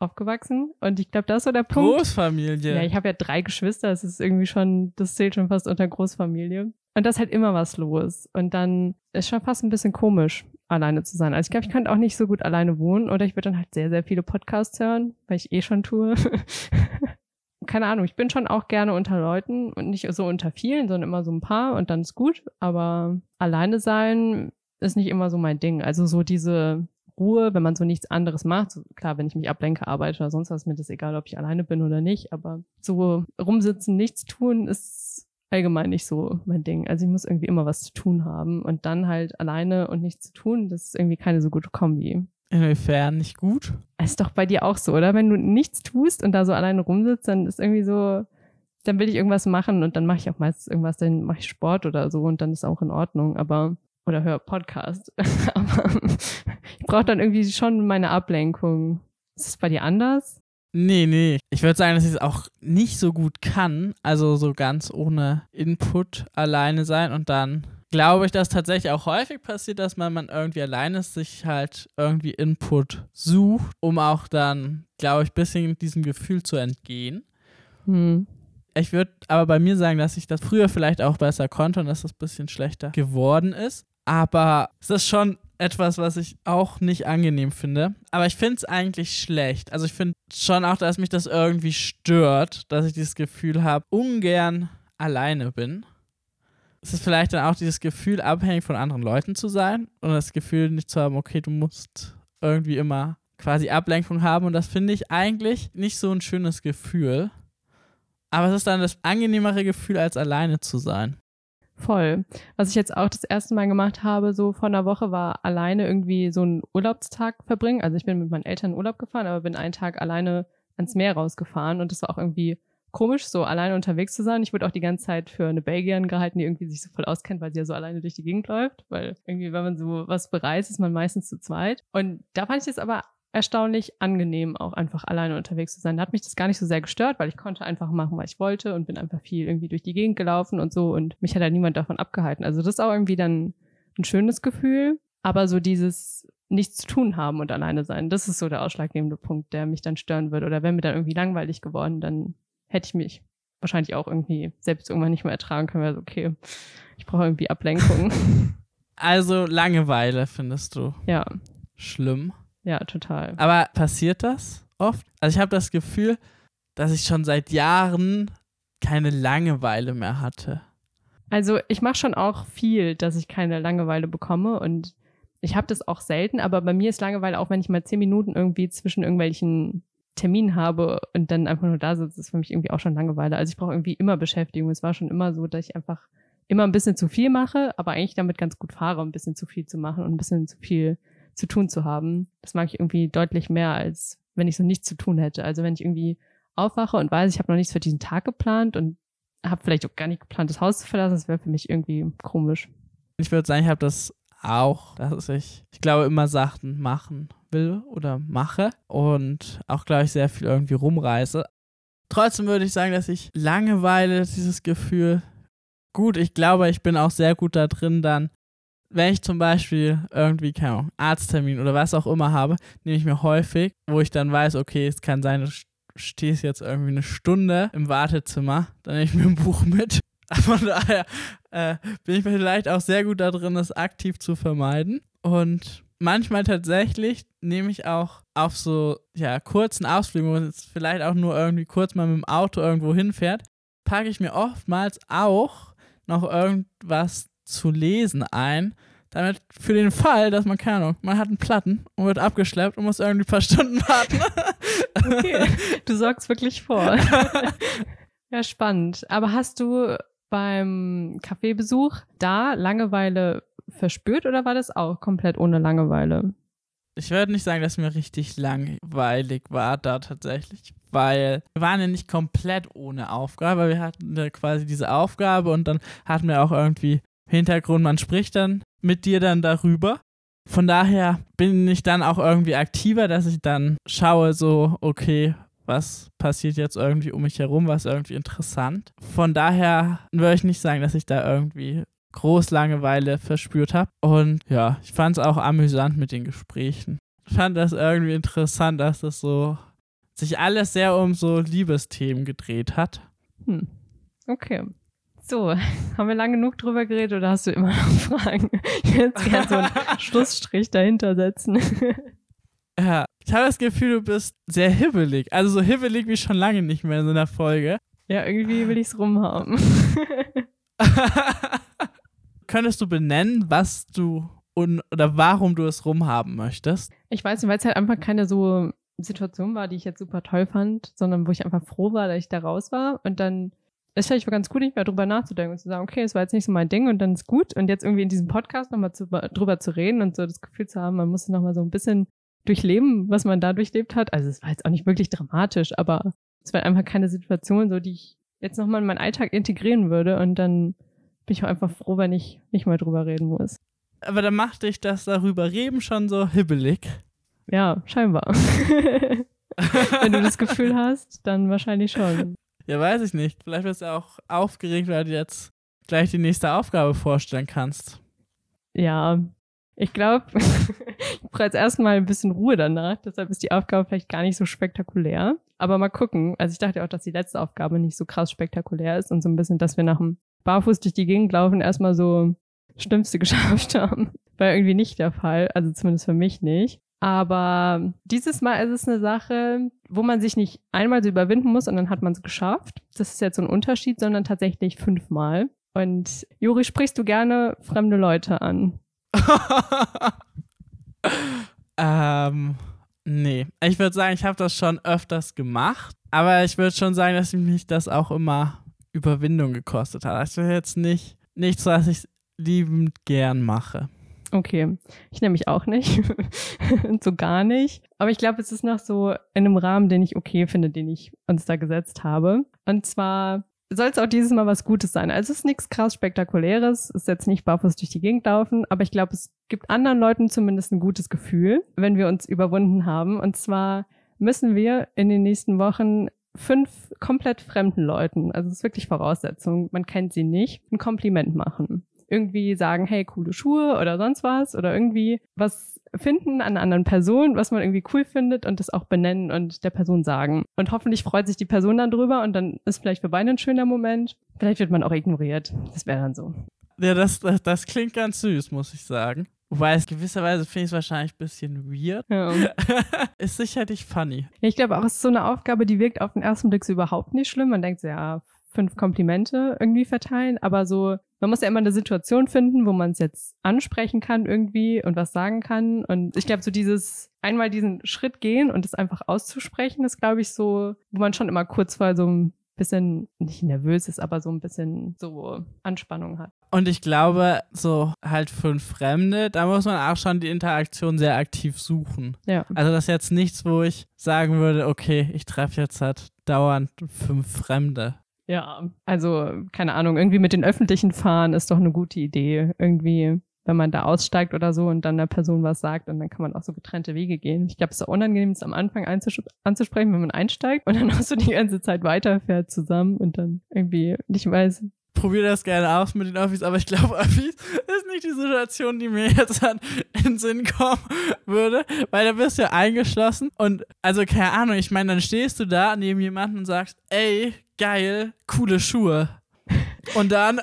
aufgewachsen und ich glaube, das ist so der Punkt. Großfamilie. Ja, ich habe ja drei Geschwister, das ist irgendwie schon, das zählt schon fast unter Großfamilie. Und da ist halt immer was los. Und dann ist schon fast ein bisschen komisch, alleine zu sein. Also ich glaube, ich könnte auch nicht so gut alleine wohnen oder ich würde dann halt sehr, sehr viele Podcasts hören, weil ich eh schon tue. Keine Ahnung, ich bin schon auch gerne unter Leuten und nicht so unter vielen, sondern immer so ein paar und dann ist gut. Aber alleine sein ist nicht immer so mein Ding. Also so diese Ruhe, wenn man so nichts anderes macht. So, klar, wenn ich mich ablenke, arbeite oder sonst was, mir das egal, ob ich alleine bin oder nicht. Aber so rumsitzen, nichts tun, ist allgemein nicht so mein Ding. Also ich muss irgendwie immer was zu tun haben und dann halt alleine und nichts zu tun, das ist irgendwie keine so gute Kombi. Inwiefern nicht gut? Ist doch bei dir auch so, oder? Wenn du nichts tust und da so alleine rumsitzt, dann ist irgendwie so, dann will ich irgendwas machen und dann mache ich auch meistens irgendwas, dann mache ich Sport oder so und dann ist auch in Ordnung, aber oder höre Podcast. aber ich brauche dann irgendwie schon meine Ablenkung. Ist es bei dir anders? Nee, nee. Ich würde sagen, dass ich es auch nicht so gut kann. Also so ganz ohne Input alleine sein. Und dann glaube ich, dass tatsächlich auch häufig passiert, dass man, man irgendwie alleine ist, sich halt irgendwie Input sucht, um auch dann, glaube ich, ein bisschen diesem Gefühl zu entgehen. Hm. Ich würde aber bei mir sagen, dass ich das früher vielleicht auch besser konnte und dass das ein bisschen schlechter geworden ist. Aber es ist schon etwas, was ich auch nicht angenehm finde. Aber ich finde es eigentlich schlecht. Also ich finde schon auch, dass mich das irgendwie stört, dass ich dieses Gefühl habe, ungern alleine bin. Es ist vielleicht dann auch dieses Gefühl, abhängig von anderen Leuten zu sein und das Gefühl nicht zu haben, okay, du musst irgendwie immer quasi Ablenkung haben. Und das finde ich eigentlich nicht so ein schönes Gefühl. Aber es ist dann das angenehmere Gefühl, als alleine zu sein. Voll. Was ich jetzt auch das erste Mal gemacht habe, so vor einer Woche, war alleine irgendwie so einen Urlaubstag verbringen. Also ich bin mit meinen Eltern in Urlaub gefahren, aber bin einen Tag alleine ans Meer rausgefahren und das war auch irgendwie komisch, so alleine unterwegs zu sein. Ich wurde auch die ganze Zeit für eine Belgierin gehalten, die irgendwie sich so voll auskennt, weil sie ja so alleine durch die Gegend läuft. Weil irgendwie, wenn man so was bereist, ist man meistens zu zweit. Und da fand ich es aber erstaunlich angenehm, auch einfach alleine unterwegs zu sein. Da hat mich das gar nicht so sehr gestört, weil ich konnte einfach machen, was ich wollte und bin einfach viel irgendwie durch die Gegend gelaufen und so und mich hat halt niemand davon abgehalten. Also das ist auch irgendwie dann ein schönes Gefühl, aber so dieses nichts zu tun haben und alleine sein, das ist so der ausschlaggebende Punkt, der mich dann stören würde. Oder wenn mir dann irgendwie langweilig geworden, dann hätte ich mich wahrscheinlich auch irgendwie selbst irgendwann nicht mehr ertragen können, weil so, okay, ich brauche irgendwie Ablenkung. Also Langeweile findest du? Ja. Schlimm. Ja, total. Aber passiert das oft? Also ich habe das Gefühl, dass ich schon seit Jahren keine Langeweile mehr hatte. Also ich mache schon auch viel, dass ich keine Langeweile bekomme und ich habe das auch selten, aber bei mir ist Langeweile auch, wenn ich mal zehn Minuten irgendwie zwischen irgendwelchen Terminen habe und dann einfach nur da sitze, ist für mich irgendwie auch schon Langeweile. Also ich brauche irgendwie immer Beschäftigung. Es war schon immer so, dass ich einfach immer ein bisschen zu viel mache, aber eigentlich damit ganz gut fahre, ein bisschen zu viel zu machen und ein bisschen zu viel zu tun zu haben. Das mag ich irgendwie deutlich mehr, als wenn ich so nichts zu tun hätte. Also wenn ich irgendwie aufwache und weiß, ich habe noch nichts für diesen Tag geplant und habe vielleicht auch gar nicht geplant, das Haus zu verlassen, das wäre für mich irgendwie komisch. Ich würde sagen, ich habe das auch, dass ich, ich glaube, immer Sachen machen will oder mache und auch, glaube ich, sehr viel irgendwie rumreise. Trotzdem würde ich sagen, dass ich Langeweile, dieses Gefühl, gut, ich glaube, ich bin auch sehr gut da drin, dann wenn ich zum Beispiel irgendwie, keine Ahnung, Arzttermin oder was auch immer habe, nehme ich mir häufig, wo ich dann weiß, okay, es kann sein, du stehst jetzt irgendwie eine Stunde im Wartezimmer, dann nehme ich mir ein Buch mit. Von daher äh, bin ich vielleicht auch sehr gut da drin, das aktiv zu vermeiden. Und manchmal tatsächlich nehme ich auch auf so ja, kurzen Ausflügen, wo es vielleicht auch nur irgendwie kurz mal mit dem Auto irgendwo hinfährt, packe ich mir oftmals auch noch irgendwas zu lesen ein, damit für den Fall, dass man, keine Ahnung, man hat einen Platten und wird abgeschleppt und muss irgendwie ein paar Stunden warten. okay, du sorgst wirklich vor. ja, spannend. Aber hast du beim Kaffeebesuch da Langeweile verspürt oder war das auch komplett ohne Langeweile? Ich würde nicht sagen, dass mir richtig langweilig war da tatsächlich, weil wir waren ja nicht komplett ohne Aufgabe. Wir hatten quasi diese Aufgabe und dann hatten wir auch irgendwie Hintergrund, man spricht dann mit dir dann darüber. Von daher bin ich dann auch irgendwie aktiver, dass ich dann schaue, so, okay, was passiert jetzt irgendwie um mich herum, was irgendwie interessant. Von daher würde ich nicht sagen, dass ich da irgendwie groß Langeweile verspürt habe. Und ja, ich fand es auch amüsant mit den Gesprächen. Ich fand das irgendwie interessant, dass das so sich alles sehr um so Liebesthemen gedreht hat. Hm. Okay. So, haben wir lang genug drüber geredet oder hast du immer noch Fragen? Ich will jetzt gerne so einen Schlussstrich dahinter setzen. Ja, ich habe das Gefühl, du bist sehr hibbelig. Also so hibbelig wie schon lange nicht mehr in so einer Folge. Ja, irgendwie will ich es rumhaben. Könntest du benennen, was du und oder warum du es rumhaben möchtest? Ich weiß nicht, weil es halt einfach keine so Situation war, die ich jetzt super toll fand, sondern wo ich einfach froh war, dass ich da raus war und dann ist vielleicht ganz gut, nicht mehr drüber nachzudenken und zu sagen, okay, das war jetzt nicht so mein Ding und dann ist gut. Und jetzt irgendwie in diesem Podcast nochmal zu, drüber zu reden und so das Gefühl zu haben, man muss nochmal so ein bisschen durchleben, was man da durchlebt hat. Also es war jetzt auch nicht wirklich dramatisch, aber es war einfach keine Situation, so die ich jetzt nochmal in meinen Alltag integrieren würde. Und dann bin ich auch einfach froh, wenn ich nicht mal drüber reden muss. Aber dann macht dich das darüber reden schon so hibbelig. Ja, scheinbar. wenn du das Gefühl hast, dann wahrscheinlich schon. Ja, weiß ich nicht. Vielleicht wirst du auch aufgeregt, weil du jetzt gleich die nächste Aufgabe vorstellen kannst. Ja, ich glaube, ich brauche jetzt erstmal ein bisschen Ruhe danach. Deshalb ist die Aufgabe vielleicht gar nicht so spektakulär. Aber mal gucken. Also ich dachte auch, dass die letzte Aufgabe nicht so krass spektakulär ist und so ein bisschen, dass wir nach dem Barfuß durch die Gegend laufen erstmal so Schlimmste geschafft haben. War irgendwie nicht der Fall. Also zumindest für mich nicht. Aber dieses Mal ist es eine Sache, wo man sich nicht einmal so überwinden muss und dann hat man es geschafft. Das ist jetzt so ein Unterschied, sondern tatsächlich fünfmal. Und Juri, sprichst du gerne fremde Leute an? ähm, nee. Ich würde sagen, ich habe das schon öfters gemacht. Aber ich würde schon sagen, dass mich das auch immer Überwindung gekostet hat. Ist jetzt nicht nichts, was ich liebend gern mache. Okay, ich nehme mich auch nicht. so gar nicht. Aber ich glaube, es ist noch so in einem Rahmen, den ich okay finde, den ich uns da gesetzt habe. Und zwar soll es auch dieses Mal was Gutes sein. Also es ist nichts krass Spektakuläres, es ist jetzt nicht barfuß durch die Gegend laufen, aber ich glaube, es gibt anderen Leuten zumindest ein gutes Gefühl, wenn wir uns überwunden haben. Und zwar müssen wir in den nächsten Wochen fünf komplett fremden Leuten, also es ist wirklich Voraussetzung, man kennt sie nicht, ein Kompliment machen irgendwie sagen, hey, coole Schuhe oder sonst was oder irgendwie was finden an einer anderen Person, was man irgendwie cool findet und das auch benennen und der Person sagen. Und hoffentlich freut sich die Person dann drüber und dann ist vielleicht für beide ein schöner Moment. Vielleicht wird man auch ignoriert. Das wäre dann so. Ja, das, das, das klingt ganz süß, muss ich sagen. Wobei es gewisserweise finde ich es wahrscheinlich ein bisschen weird. Ja. ist sicherlich funny. Ich glaube auch, es ist so eine Aufgabe, die wirkt auf den ersten Blick so überhaupt nicht schlimm. Man denkt so, ja, fünf Komplimente irgendwie verteilen, aber so, man muss ja immer eine Situation finden, wo man es jetzt ansprechen kann irgendwie und was sagen kann. Und ich glaube, so dieses einmal diesen Schritt gehen und es einfach auszusprechen, ist, glaube ich, so, wo man schon immer kurz vor so ein bisschen nicht nervös ist, aber so ein bisschen so Anspannung hat. Und ich glaube, so halt fünf Fremde, da muss man auch schon die Interaktion sehr aktiv suchen. Ja. Also das ist jetzt nichts, wo ich sagen würde, okay, ich treffe jetzt halt dauernd fünf Fremde. Ja, also keine Ahnung, irgendwie mit den öffentlichen fahren ist doch eine gute Idee. Irgendwie, wenn man da aussteigt oder so und dann der Person was sagt und dann kann man auch so getrennte Wege gehen. Ich glaube, es ist unangenehm, es am Anfang anzusprechen, wenn man einsteigt und dann auch so die ganze Zeit weiterfährt zusammen und dann irgendwie nicht weiß, probiere das gerne aus mit den Öffis, aber ich glaube, Öffis ist nicht die Situation, die mir jetzt an in Sinn kommen würde, weil da bist du ja eingeschlossen und also keine Ahnung, ich meine, dann stehst du da neben jemanden und sagst, ey, geil, coole Schuhe. Und dann,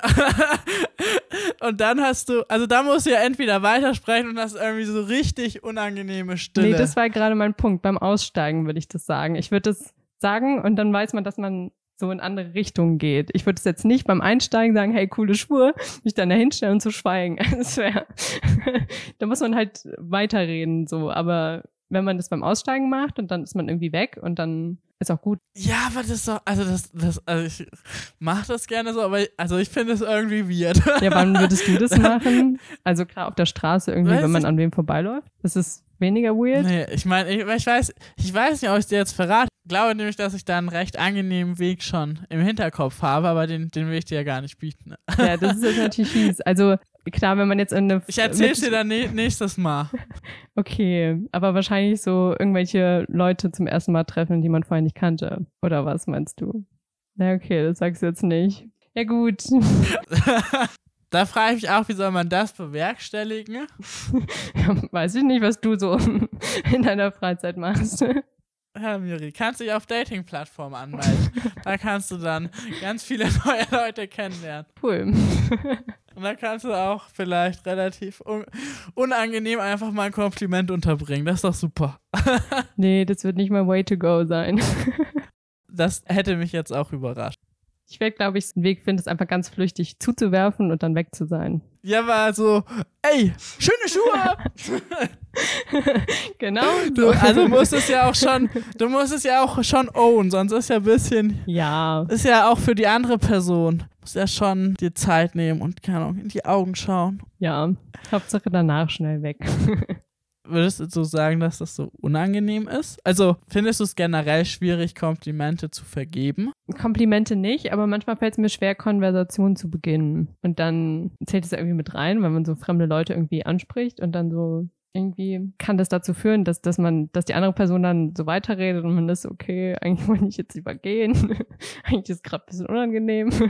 und dann hast du, also da musst du ja entweder weitersprechen und hast irgendwie so richtig unangenehme Stille. Nee, das war gerade mein Punkt. Beim Aussteigen würde ich das sagen. Ich würde das sagen und dann weiß man, dass man so in andere Richtungen geht. Ich würde es jetzt nicht beim Einsteigen sagen, hey, coole Schuhe, mich dann da hinstellen und zu schweigen. Das wäre, da muss man halt weiterreden, so. Aber wenn man das beim Aussteigen macht und dann ist man irgendwie weg und dann ist auch gut. Ja, aber das ist doch, also das, das, also ich mach das gerne so, aber also ich finde es irgendwie weird. Ja, wann würdest du das machen? Also klar auf der Straße irgendwie, weiß wenn man an wem vorbeiläuft. Das ist weniger weird. Nee, ich meine, ich, ich, weiß, ich weiß nicht, ob ich dir jetzt verrate. Ich glaube nämlich, dass ich da einen recht angenehmen Weg schon im Hinterkopf habe, aber den, den will ich dir ja gar nicht bieten. Ja, das ist jetzt natürlich fies. Also klar, wenn man jetzt in eine. Ich erzähl's dir dann nächstes Mal. Okay, aber wahrscheinlich so irgendwelche Leute zum ersten Mal treffen, die man vorher nicht kannte. Oder was meinst du? Na, okay, das sagst du jetzt nicht. Ja, gut. da frage ich mich auch, wie soll man das bewerkstelligen? ja, weiß ich nicht, was du so in deiner Freizeit machst. Herr Miri, kannst du dich auf Dating-Plattformen anmelden. da kannst du dann ganz viele neue Leute kennenlernen. Cool. Und dann kannst du auch vielleicht relativ un unangenehm einfach mal ein Kompliment unterbringen. Das ist doch super. nee, das wird nicht mal way to go sein. das hätte mich jetzt auch überrascht. Ich werde, glaube ich, einen Weg finden, es einfach ganz flüchtig zuzuwerfen und dann weg zu sein. Ja, war so, ey, schöne Schuhe! genau. Du, also musst es ja auch schon, du musst es ja auch schon own, sonst ist ja ein bisschen. Ja. Ist ja auch für die andere Person. Muss ja schon dir Zeit nehmen und, keine Ahnung, in die Augen schauen. Ja, Hauptsache danach schnell weg. Würdest du so sagen, dass das so unangenehm ist? Also findest du es generell schwierig, Komplimente zu vergeben? Komplimente nicht, aber manchmal fällt es mir schwer, Konversationen zu beginnen. Und dann zählt es irgendwie mit rein, weil man so fremde Leute irgendwie anspricht und dann so irgendwie kann das dazu führen, dass, dass man, dass die andere Person dann so weiterredet und man ist, okay, eigentlich wollte ich jetzt übergehen. eigentlich ist es gerade ein bisschen unangenehm.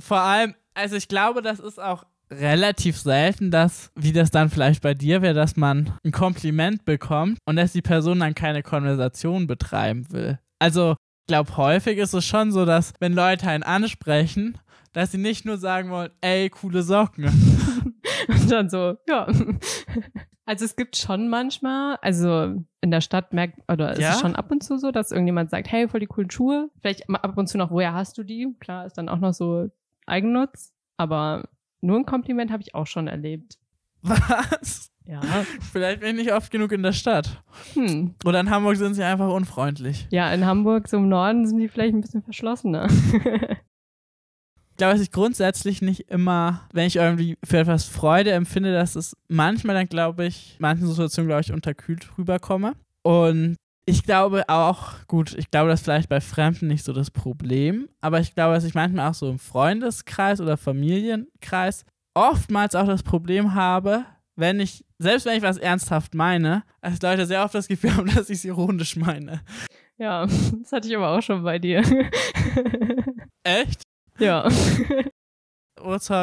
Vor allem, also ich glaube, das ist auch relativ selten, dass, wie das dann vielleicht bei dir wäre, dass man ein Kompliment bekommt und dass die Person dann keine Konversation betreiben will. Also, ich glaube, häufig ist es schon so, dass wenn Leute einen ansprechen, dass sie nicht nur sagen wollen, ey, coole Socken. und dann so, ja. Also es gibt schon manchmal, also in der Stadt merkt, oder ist Ja? es schon ab und zu so, dass irgendjemand sagt, hey, voll die coolen Schuhe. Vielleicht ab und zu noch, woher hast du die? Klar, ist dann auch noch so Eigennutz, aber nur ein Kompliment habe ich auch schon erlebt. Was? Ja. Vielleicht bin ich nicht oft genug in der Stadt. Hm. Oder in Hamburg sind sie einfach unfreundlich. Ja, in Hamburg, so im Norden, sind die vielleicht ein bisschen verschlossener. Ich glaube, dass ich grundsätzlich nicht immer, wenn ich irgendwie für etwas Freude empfinde, dass es manchmal dann, glaube ich, manchen Situationen, glaube ich, unterkühlt rüberkomme. Und ich glaube auch, gut, ich glaube, das ist vielleicht bei Fremden nicht so das Problem, aber ich glaube, dass ich manchmal auch so im Freundeskreis oder Familienkreis oftmals auch das Problem habe, wenn ich, selbst wenn ich was ernsthaft meine, dass Leute sehr oft das Gefühl haben, dass ich es ironisch meine. ja, das hatte ich aber auch schon bei dir. Echt? ja.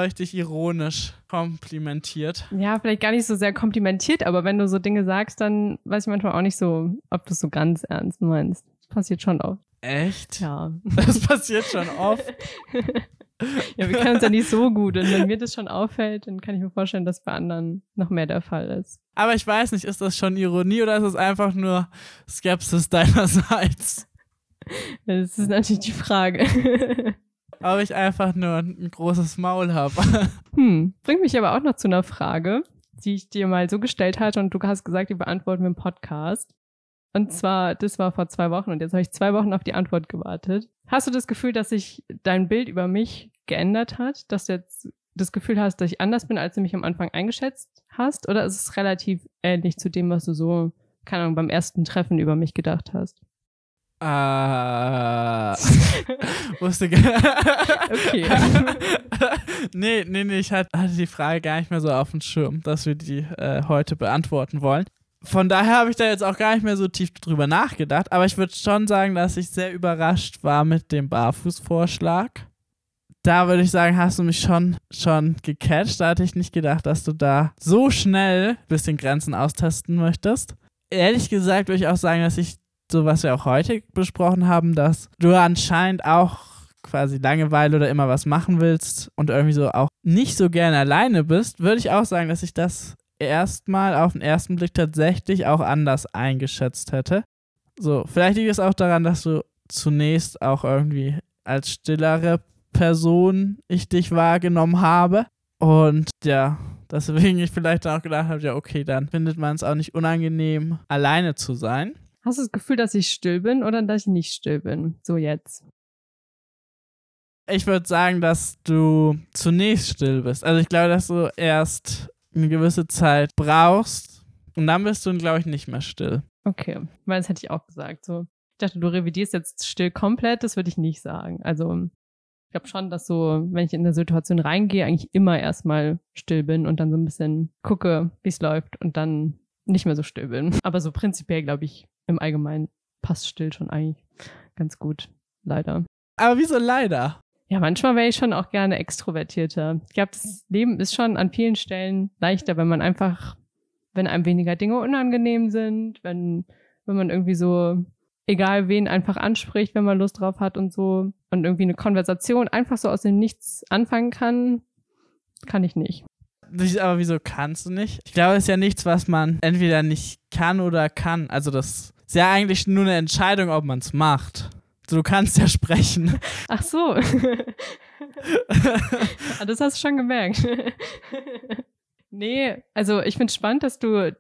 Ich dich ironisch komplimentiert? Ja, vielleicht gar nicht so sehr komplimentiert, aber wenn du so Dinge sagst, dann weiß ich manchmal auch nicht so, ob du es so ganz ernst meinst. Das passiert schon oft. Echt? Ja. Das passiert schon oft. ja, wir kennen uns ja nicht so gut. Und wenn mir das schon auffällt, dann kann ich mir vorstellen, dass bei anderen noch mehr der Fall ist. Aber ich weiß nicht, ist das schon Ironie oder ist es einfach nur Skepsis deinerseits? Das ist natürlich die Frage. Ob ich einfach nur ein großes Maul habe. hm, bringt mich aber auch noch zu einer Frage, die ich dir mal so gestellt hatte und du hast gesagt, die beantworten wir im Podcast. Und zwar, das war vor zwei Wochen und jetzt habe ich zwei Wochen auf die Antwort gewartet. Hast du das Gefühl, dass sich dein Bild über mich geändert hat? Dass du jetzt das Gefühl hast, dass ich anders bin, als du mich am Anfang eingeschätzt hast? Oder ist es relativ ähnlich zu dem, was du so, keine Ahnung, beim ersten Treffen über mich gedacht hast? Äh. wusste gar Okay. nee, nee, nee, ich hatte hatte die Frage gar nicht mehr so auf dem Schirm, dass wir die äh, heute beantworten wollen. Von daher habe ich da jetzt auch gar nicht mehr so tief drüber nachgedacht, aber ich würde schon sagen, dass ich sehr überrascht war mit dem Barfußvorschlag. Da würde ich sagen, hast du mich schon, schon gecatcht. Da hatte ich nicht gedacht, dass du da so schnell ein bisschen Grenzen austesten möchtest. Ehrlich gesagt würde ich auch sagen, dass ich, so was wir auch heute besprochen haben, dass du anscheinend auch quasi Langeweile oder immer was machen willst und irgendwie so auch nicht so gerne alleine bist, würde ich auch sagen, dass ich das erstmal auf den ersten Blick tatsächlich auch anders eingeschätzt hätte. So, vielleicht liegt es auch daran, dass du zunächst auch irgendwie als stillere Person ich dich wahrgenommen habe. Und ja, deswegen ich vielleicht auch gedacht habe, ja, okay, dann findet man es auch nicht unangenehm, alleine zu sein. Hast du das Gefühl, dass ich still bin oder dass ich nicht still bin? So jetzt. Ich würde sagen, dass du zunächst still bist. Also ich glaube, dass du erst eine gewisse Zeit brauchst und dann bist du, glaube ich, nicht mehr still. Okay, weil das hätte ich auch gesagt. So, ich dachte, du revidierst jetzt still komplett, das würde ich nicht sagen. Also ich glaube schon, dass so, wenn ich in eine Situation reingehe, eigentlich immer erstmal still bin und dann so ein bisschen gucke, wie es läuft und dann nicht mehr so still bin. Aber so prinzipiell, glaube ich, im Allgemeinen passt still schon eigentlich ganz gut. Leider. Aber wieso leider? Ja, manchmal wäre ich schon auch gerne extrovertierter. Ich glaube, das Leben ist schon an vielen Stellen leichter, wenn man einfach, wenn einem weniger Dinge unangenehm sind, wenn, wenn man irgendwie so, egal wen, einfach anspricht, wenn man Lust drauf hat und so, und irgendwie eine Konversation einfach so aus dem Nichts anfangen kann, kann ich nicht. Aber wieso kannst du nicht? Ich glaube, es ist ja nichts, was man entweder nicht kann oder kann. Also das ist ja eigentlich nur eine Entscheidung, ob man es macht. Du kannst ja sprechen. Ach so. Ah, das hast du schon gemerkt. nee, also ich finde spannend, dass du,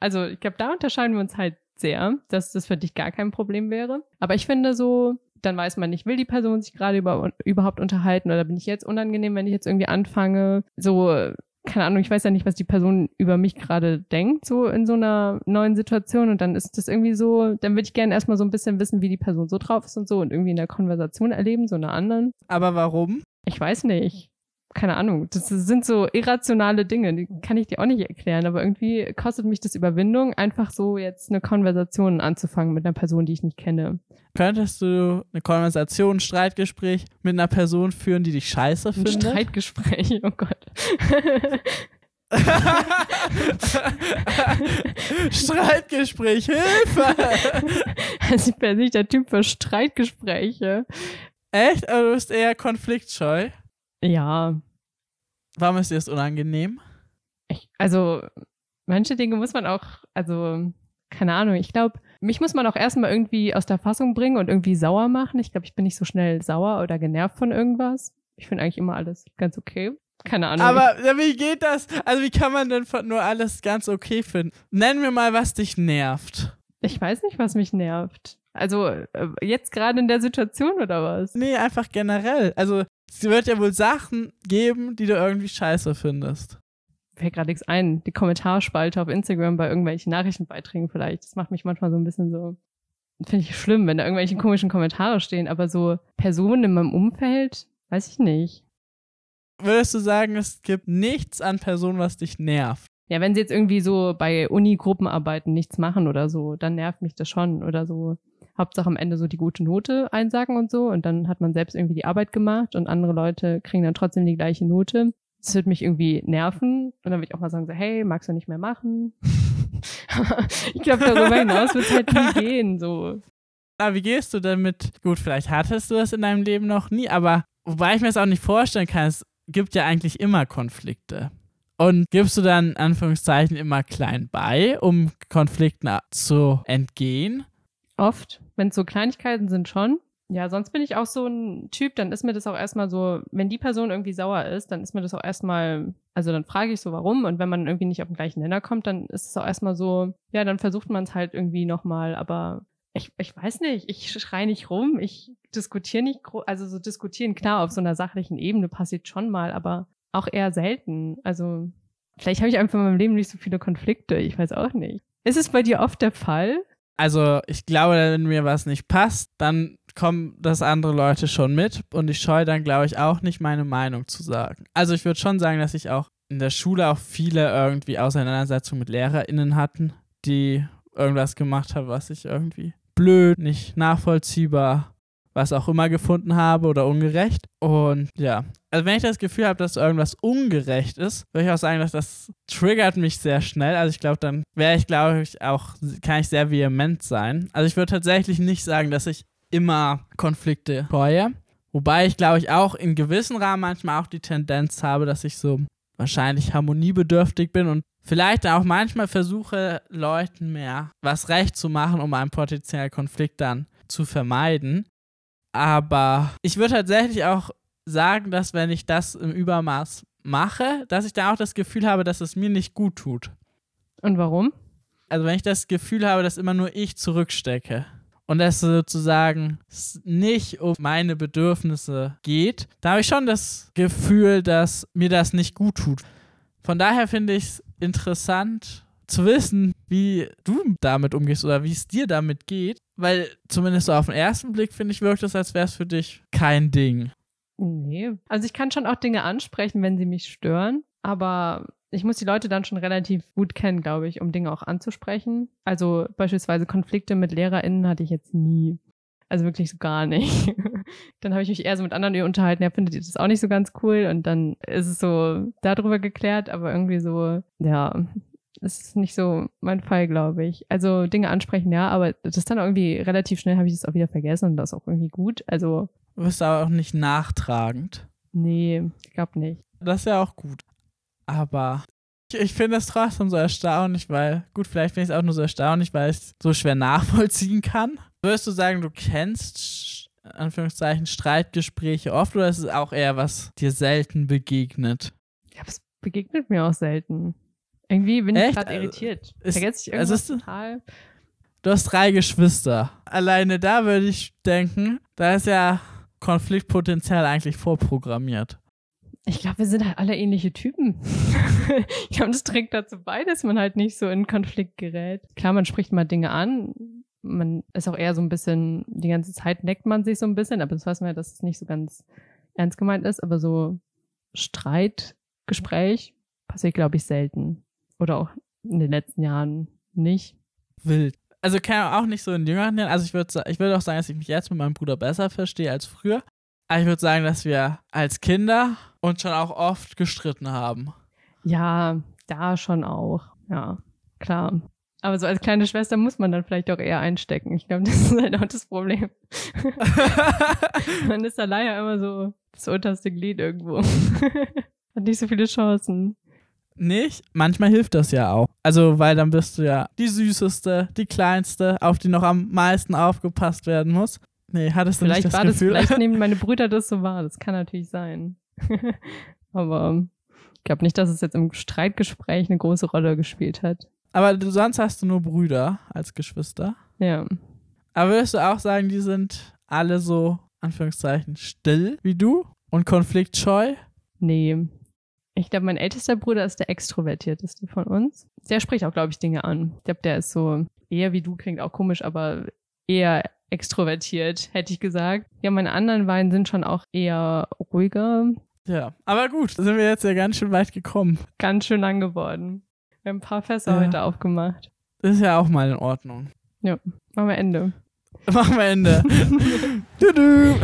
also ich glaube, da unterscheiden wir uns halt sehr, dass das für dich gar kein Problem wäre. Aber ich finde so, dann weiß man nicht, will die Person sich gerade über, überhaupt unterhalten oder bin ich jetzt unangenehm, wenn ich jetzt irgendwie anfange. So keine Ahnung, ich weiß ja nicht, was die Person über mich gerade denkt, so in so einer neuen Situation. Und dann ist das irgendwie so, dann würde ich gerne erstmal so ein bisschen wissen, wie die Person so drauf ist und so und irgendwie in der Konversation erleben, so einer anderen. Aber warum? Ich weiß nicht. Keine Ahnung. Das sind so irrationale Dinge, die kann ich dir auch nicht erklären, aber irgendwie kostet mich das Überwindung, einfach so jetzt eine Konversation anzufangen mit einer Person, die ich nicht kenne. Könntest du eine Konversation, ein Streitgespräch mit einer Person führen, die dich scheiße Ein findet? Streitgespräch, oh Gott. Streitgespräch, Hilfe! Also ich bin nicht der Typ für Streitgespräche. Echt? Aber du bist eher konfliktscheu. Ja, Warum ist dir das unangenehm? ich, also manche Dinge muss man auch, also keine Ahnung, ich glaube, mich muss man auch erstmal irgendwie aus der Fassung bringen und irgendwie sauer machen. Ich glaube, ich bin nicht so schnell sauer oder genervt von irgendwas. Ich finde eigentlich immer alles ganz okay. Keine Ahnung. Aber wie geht das? Also wie kann man denn von nur alles ganz okay finden? Nenn mir mal, was dich nervt. ich weiß nicht, was mich nervt. Also äh, jetzt gerade in der Situation oder was? Nee, einfach generell. Also es wird ja wohl Sachen geben, die du irgendwie scheiße findest. Fällt gerade nichts ein. Die Kommentarspalte auf Instagram bei irgendwelchen Nachrichtenbeiträgen vielleicht. Das macht mich manchmal so ein bisschen so. Finde ich schlimm, wenn da irgendwelche komischen Kommentare stehen. Aber so Personen in meinem Umfeld, weiß ich nicht. Würdest du sagen, es gibt nichts an Personen, was dich nervt? Ja, wenn sie jetzt irgendwie so bei Uni-Gruppenarbeiten nichts machen oder so, dann nervt mich das schon. Oder so Hauptsache am Ende so die gute Note einsagen und so. Und dann hat man selbst irgendwie die Arbeit gemacht und andere Leute kriegen dann trotzdem die gleiche Note. Das wird mich irgendwie nerven. Und dann würde ich auch mal sagen, so, hey, magst du nicht mehr machen? ich glaube, darüber hinaus wird es halt nie gehen. So. Aber wie gehst du damit? Gut, vielleicht hattest du das in deinem Leben noch nie, aber wobei ich mir das auch nicht vorstellen kann, es gibt ja eigentlich immer Konflikte. Und gibst du dann in Anführungszeichen immer klein bei, um Konflikten zu entgehen? Oft, wenn es so Kleinigkeiten sind, schon. Ja, sonst bin ich auch so ein Typ, dann ist mir das auch erstmal so, wenn die Person irgendwie sauer ist, dann ist mir das auch erstmal, also dann frage ich so, warum. Und wenn man irgendwie nicht auf den gleichen Nenner kommt, dann ist es auch erstmal so, ja, dann versucht man es halt irgendwie nochmal, aber ich, ich weiß nicht, ich schreie nicht rum, ich diskutiere nicht, also so diskutieren, klar, auf so einer sachlichen Ebene passiert schon mal, aber auch eher selten. Also vielleicht habe ich einfach in meinem Leben nicht so viele Konflikte, ich weiß auch nicht. Ist es bei dir oft der Fall? Also, ich glaube, wenn mir was nicht passt, dann kommen das andere Leute schon mit und ich scheue dann, glaube ich, auch nicht meine Meinung zu sagen. Also, ich würde schon sagen, dass ich auch in der Schule auch viele irgendwie Auseinandersetzungen mit LehrerInnen hatten, die irgendwas gemacht haben, was ich irgendwie blöd, nicht nachvollziehbar, was auch immer gefunden habe oder ungerecht. Und ja, also wenn ich das Gefühl habe, dass irgendwas ungerecht ist, würde ich auch sagen, dass das triggert mich sehr schnell. Also ich glaube, dann wäre ich, glaube ich, auch, kann ich sehr vehement sein. Also ich würde tatsächlich nicht sagen, dass ich immer Konflikte scheue. Wobei ich, glaube ich, auch in gewissen Rahmen manchmal auch die Tendenz habe, dass ich so wahrscheinlich harmoniebedürftig bin und vielleicht auch manchmal versuche, Leuten mehr was recht zu machen, um einen potenziellen Konflikt dann zu vermeiden. Aber ich würde tatsächlich auch sagen, dass wenn ich das im Übermaß mache, dass ich da auch das Gefühl habe, dass es mir nicht gut tut. Und warum? Also wenn ich das Gefühl habe, dass immer nur ich zurückstecke und es sozusagen nicht um meine Bedürfnisse geht, da habe ich schon das Gefühl, dass mir das nicht gut tut. Von daher finde ich es interessant zu wissen, wie du damit umgehst oder wie es dir damit geht, weil zumindest so auf den ersten Blick finde ich, wirkt es, als wäre es für dich kein Ding. Nee. Also ich kann schon auch Dinge ansprechen, wenn sie mich stören, aber ich muss die Leute dann schon relativ gut kennen, glaube ich, um Dinge auch anzusprechen. Also beispielsweise Konflikte mit LehrerInnen hatte ich jetzt nie. Also wirklich so gar nicht. dann habe ich mich eher so mit anderen unterhalten, ja, findet ihr das auch nicht so ganz cool? Und dann ist es so darüber geklärt, aber irgendwie so, ja, das ist nicht so mein Fall, glaube ich. Also Dinge ansprechen, ja, aber das ist dann irgendwie relativ schnell habe ich das auch wieder vergessen und das ist auch irgendwie gut. Also, Du bist aber auch nicht nachtragend. nee, ich glaube nicht. Das ist ja auch gut. Aber ich, ich finde es trotzdem so erstaunlich, weil, gut, vielleicht finde ich es auch nur so erstaunlich, weil ich es so schwer nachvollziehen kann. Würdest du sagen, du kennst, Anführungszeichen, Streitgespräche oft oder ist es auch eher was dir selten begegnet? Ja, es begegnet mir auch selten. Irgendwie bin ich Echt? gerade Also, irritiert. ist- Vergesse ich also irgendwas ist- total? Du hast drei Geschwister. Alleine da würde ich denken, da ist ja Konfliktpotenzial eigentlich vorprogrammiert. Ich glaube, wir sind halt alle ähnliche Typen. ich glaube, das trägt dazu bei, dass man halt nicht so in Konflikt gerät. Klar, man spricht mal Dinge an. Man ist auch eher so ein bisschen, die ganze Zeit neckt man sich so ein bisschen, aber das weiß man ja, dass es nicht so ganz ernst gemeint ist. Aber so Streitgespräch passiert, glaube ich, selten. Oder auch in den letzten Jahren nicht. Wild. Also kann auch nicht so in jüngeren Jahren. Also ich würde ich würd auch sagen, dass ich mich jetzt mit meinem Bruder besser verstehe als früher. Aber ich würde sagen, dass wir als Kinder uns schon auch oft gestritten haben. Ja, da schon auch. Ja, klar. Aber so als kleine Schwester muss man dann vielleicht auch eher einstecken. Ich glaube, das ist halt auch das Problem. man ist da leider immer so das unterste Glied irgendwo. Hat nicht so viele Chancen. Nicht? Manchmal hilft das ja auch. Also, weil dann bist du ja die süßeste, die kleinste, auf die noch am meisten aufgepasst werden muss. Nee, hattest du vielleicht nicht das war Gefühl? Das, vielleicht nehmen meine Brüder das so wahr. Das kann natürlich sein. Aber ich glaube nicht, dass es jetzt im Streitgespräch eine große Rolle gespielt hat. Aber du, sonst hast du nur Brüder als Geschwister. Ja. Aber würdest du auch sagen, die sind alle so, Anführungszeichen, still wie du und konfliktscheu? Nee. Ich glaube, mein ältester Bruder ist der extrovertierteste von uns. Der spricht auch, glaube ich, Dinge an. Ich glaube, der ist so eher wie du, klingt auch komisch, aber eher extrovertiert, hätte ich gesagt. Ja, meine anderen beiden sind schon auch eher ruhiger. Ja, aber gut, da sind wir jetzt ja ganz schön weit gekommen. Ganz schön lang geworden. Wir haben ein paar Fässer Ja. heute aufgemacht. Das ist ja auch mal in Ordnung. Ja, machen wir Ende. Machen wir Ende. du, du.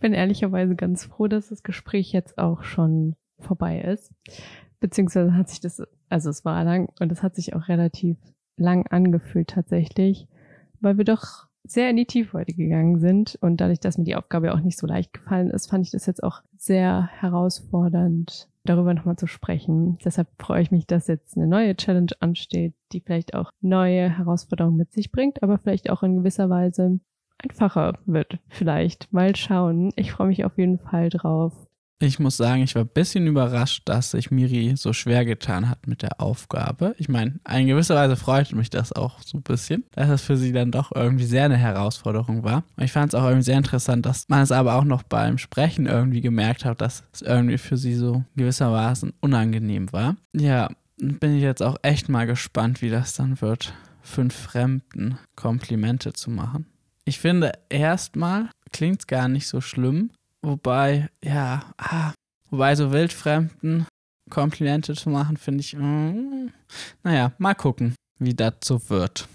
Ich bin ehrlicherweise ganz froh, dass das Gespräch jetzt auch schon vorbei ist. Beziehungsweise hat sich das, also es war lang und es hat sich auch relativ lang angefühlt tatsächlich, weil wir doch sehr in die Tiefe gegangen sind und dadurch, dass mir die Aufgabe auch nicht so leicht gefallen ist, fand ich das jetzt auch sehr herausfordernd, darüber nochmal zu sprechen. Deshalb freue ich mich, dass jetzt eine neue Challenge ansteht, die vielleicht auch neue Herausforderungen mit sich bringt, aber vielleicht auch in gewisser Weise einfacher wird. Vielleicht. Mal schauen. Ich freue mich auf jeden Fall drauf. Ich muss sagen, ich war ein bisschen überrascht, dass sich Miri so schwer getan hat mit der Aufgabe. Ich meine, in gewisser Weise freute mich das auch so ein bisschen, dass es für sie dann doch irgendwie sehr eine Herausforderung war. Und ich fand es auch irgendwie sehr interessant, dass man es aber auch noch beim Sprechen irgendwie gemerkt hat, dass es irgendwie für sie so gewissermaßen unangenehm war. Ja, bin ich jetzt auch echt mal gespannt, wie das dann wird, fünf Fremden Komplimente zu machen. Ich finde, erstmal klingt es gar nicht so schlimm, Wobei, ja, ah, wobei so Wildfremden Komplimente zu machen, finde ich, mm, naja, mal gucken, wie das so wird.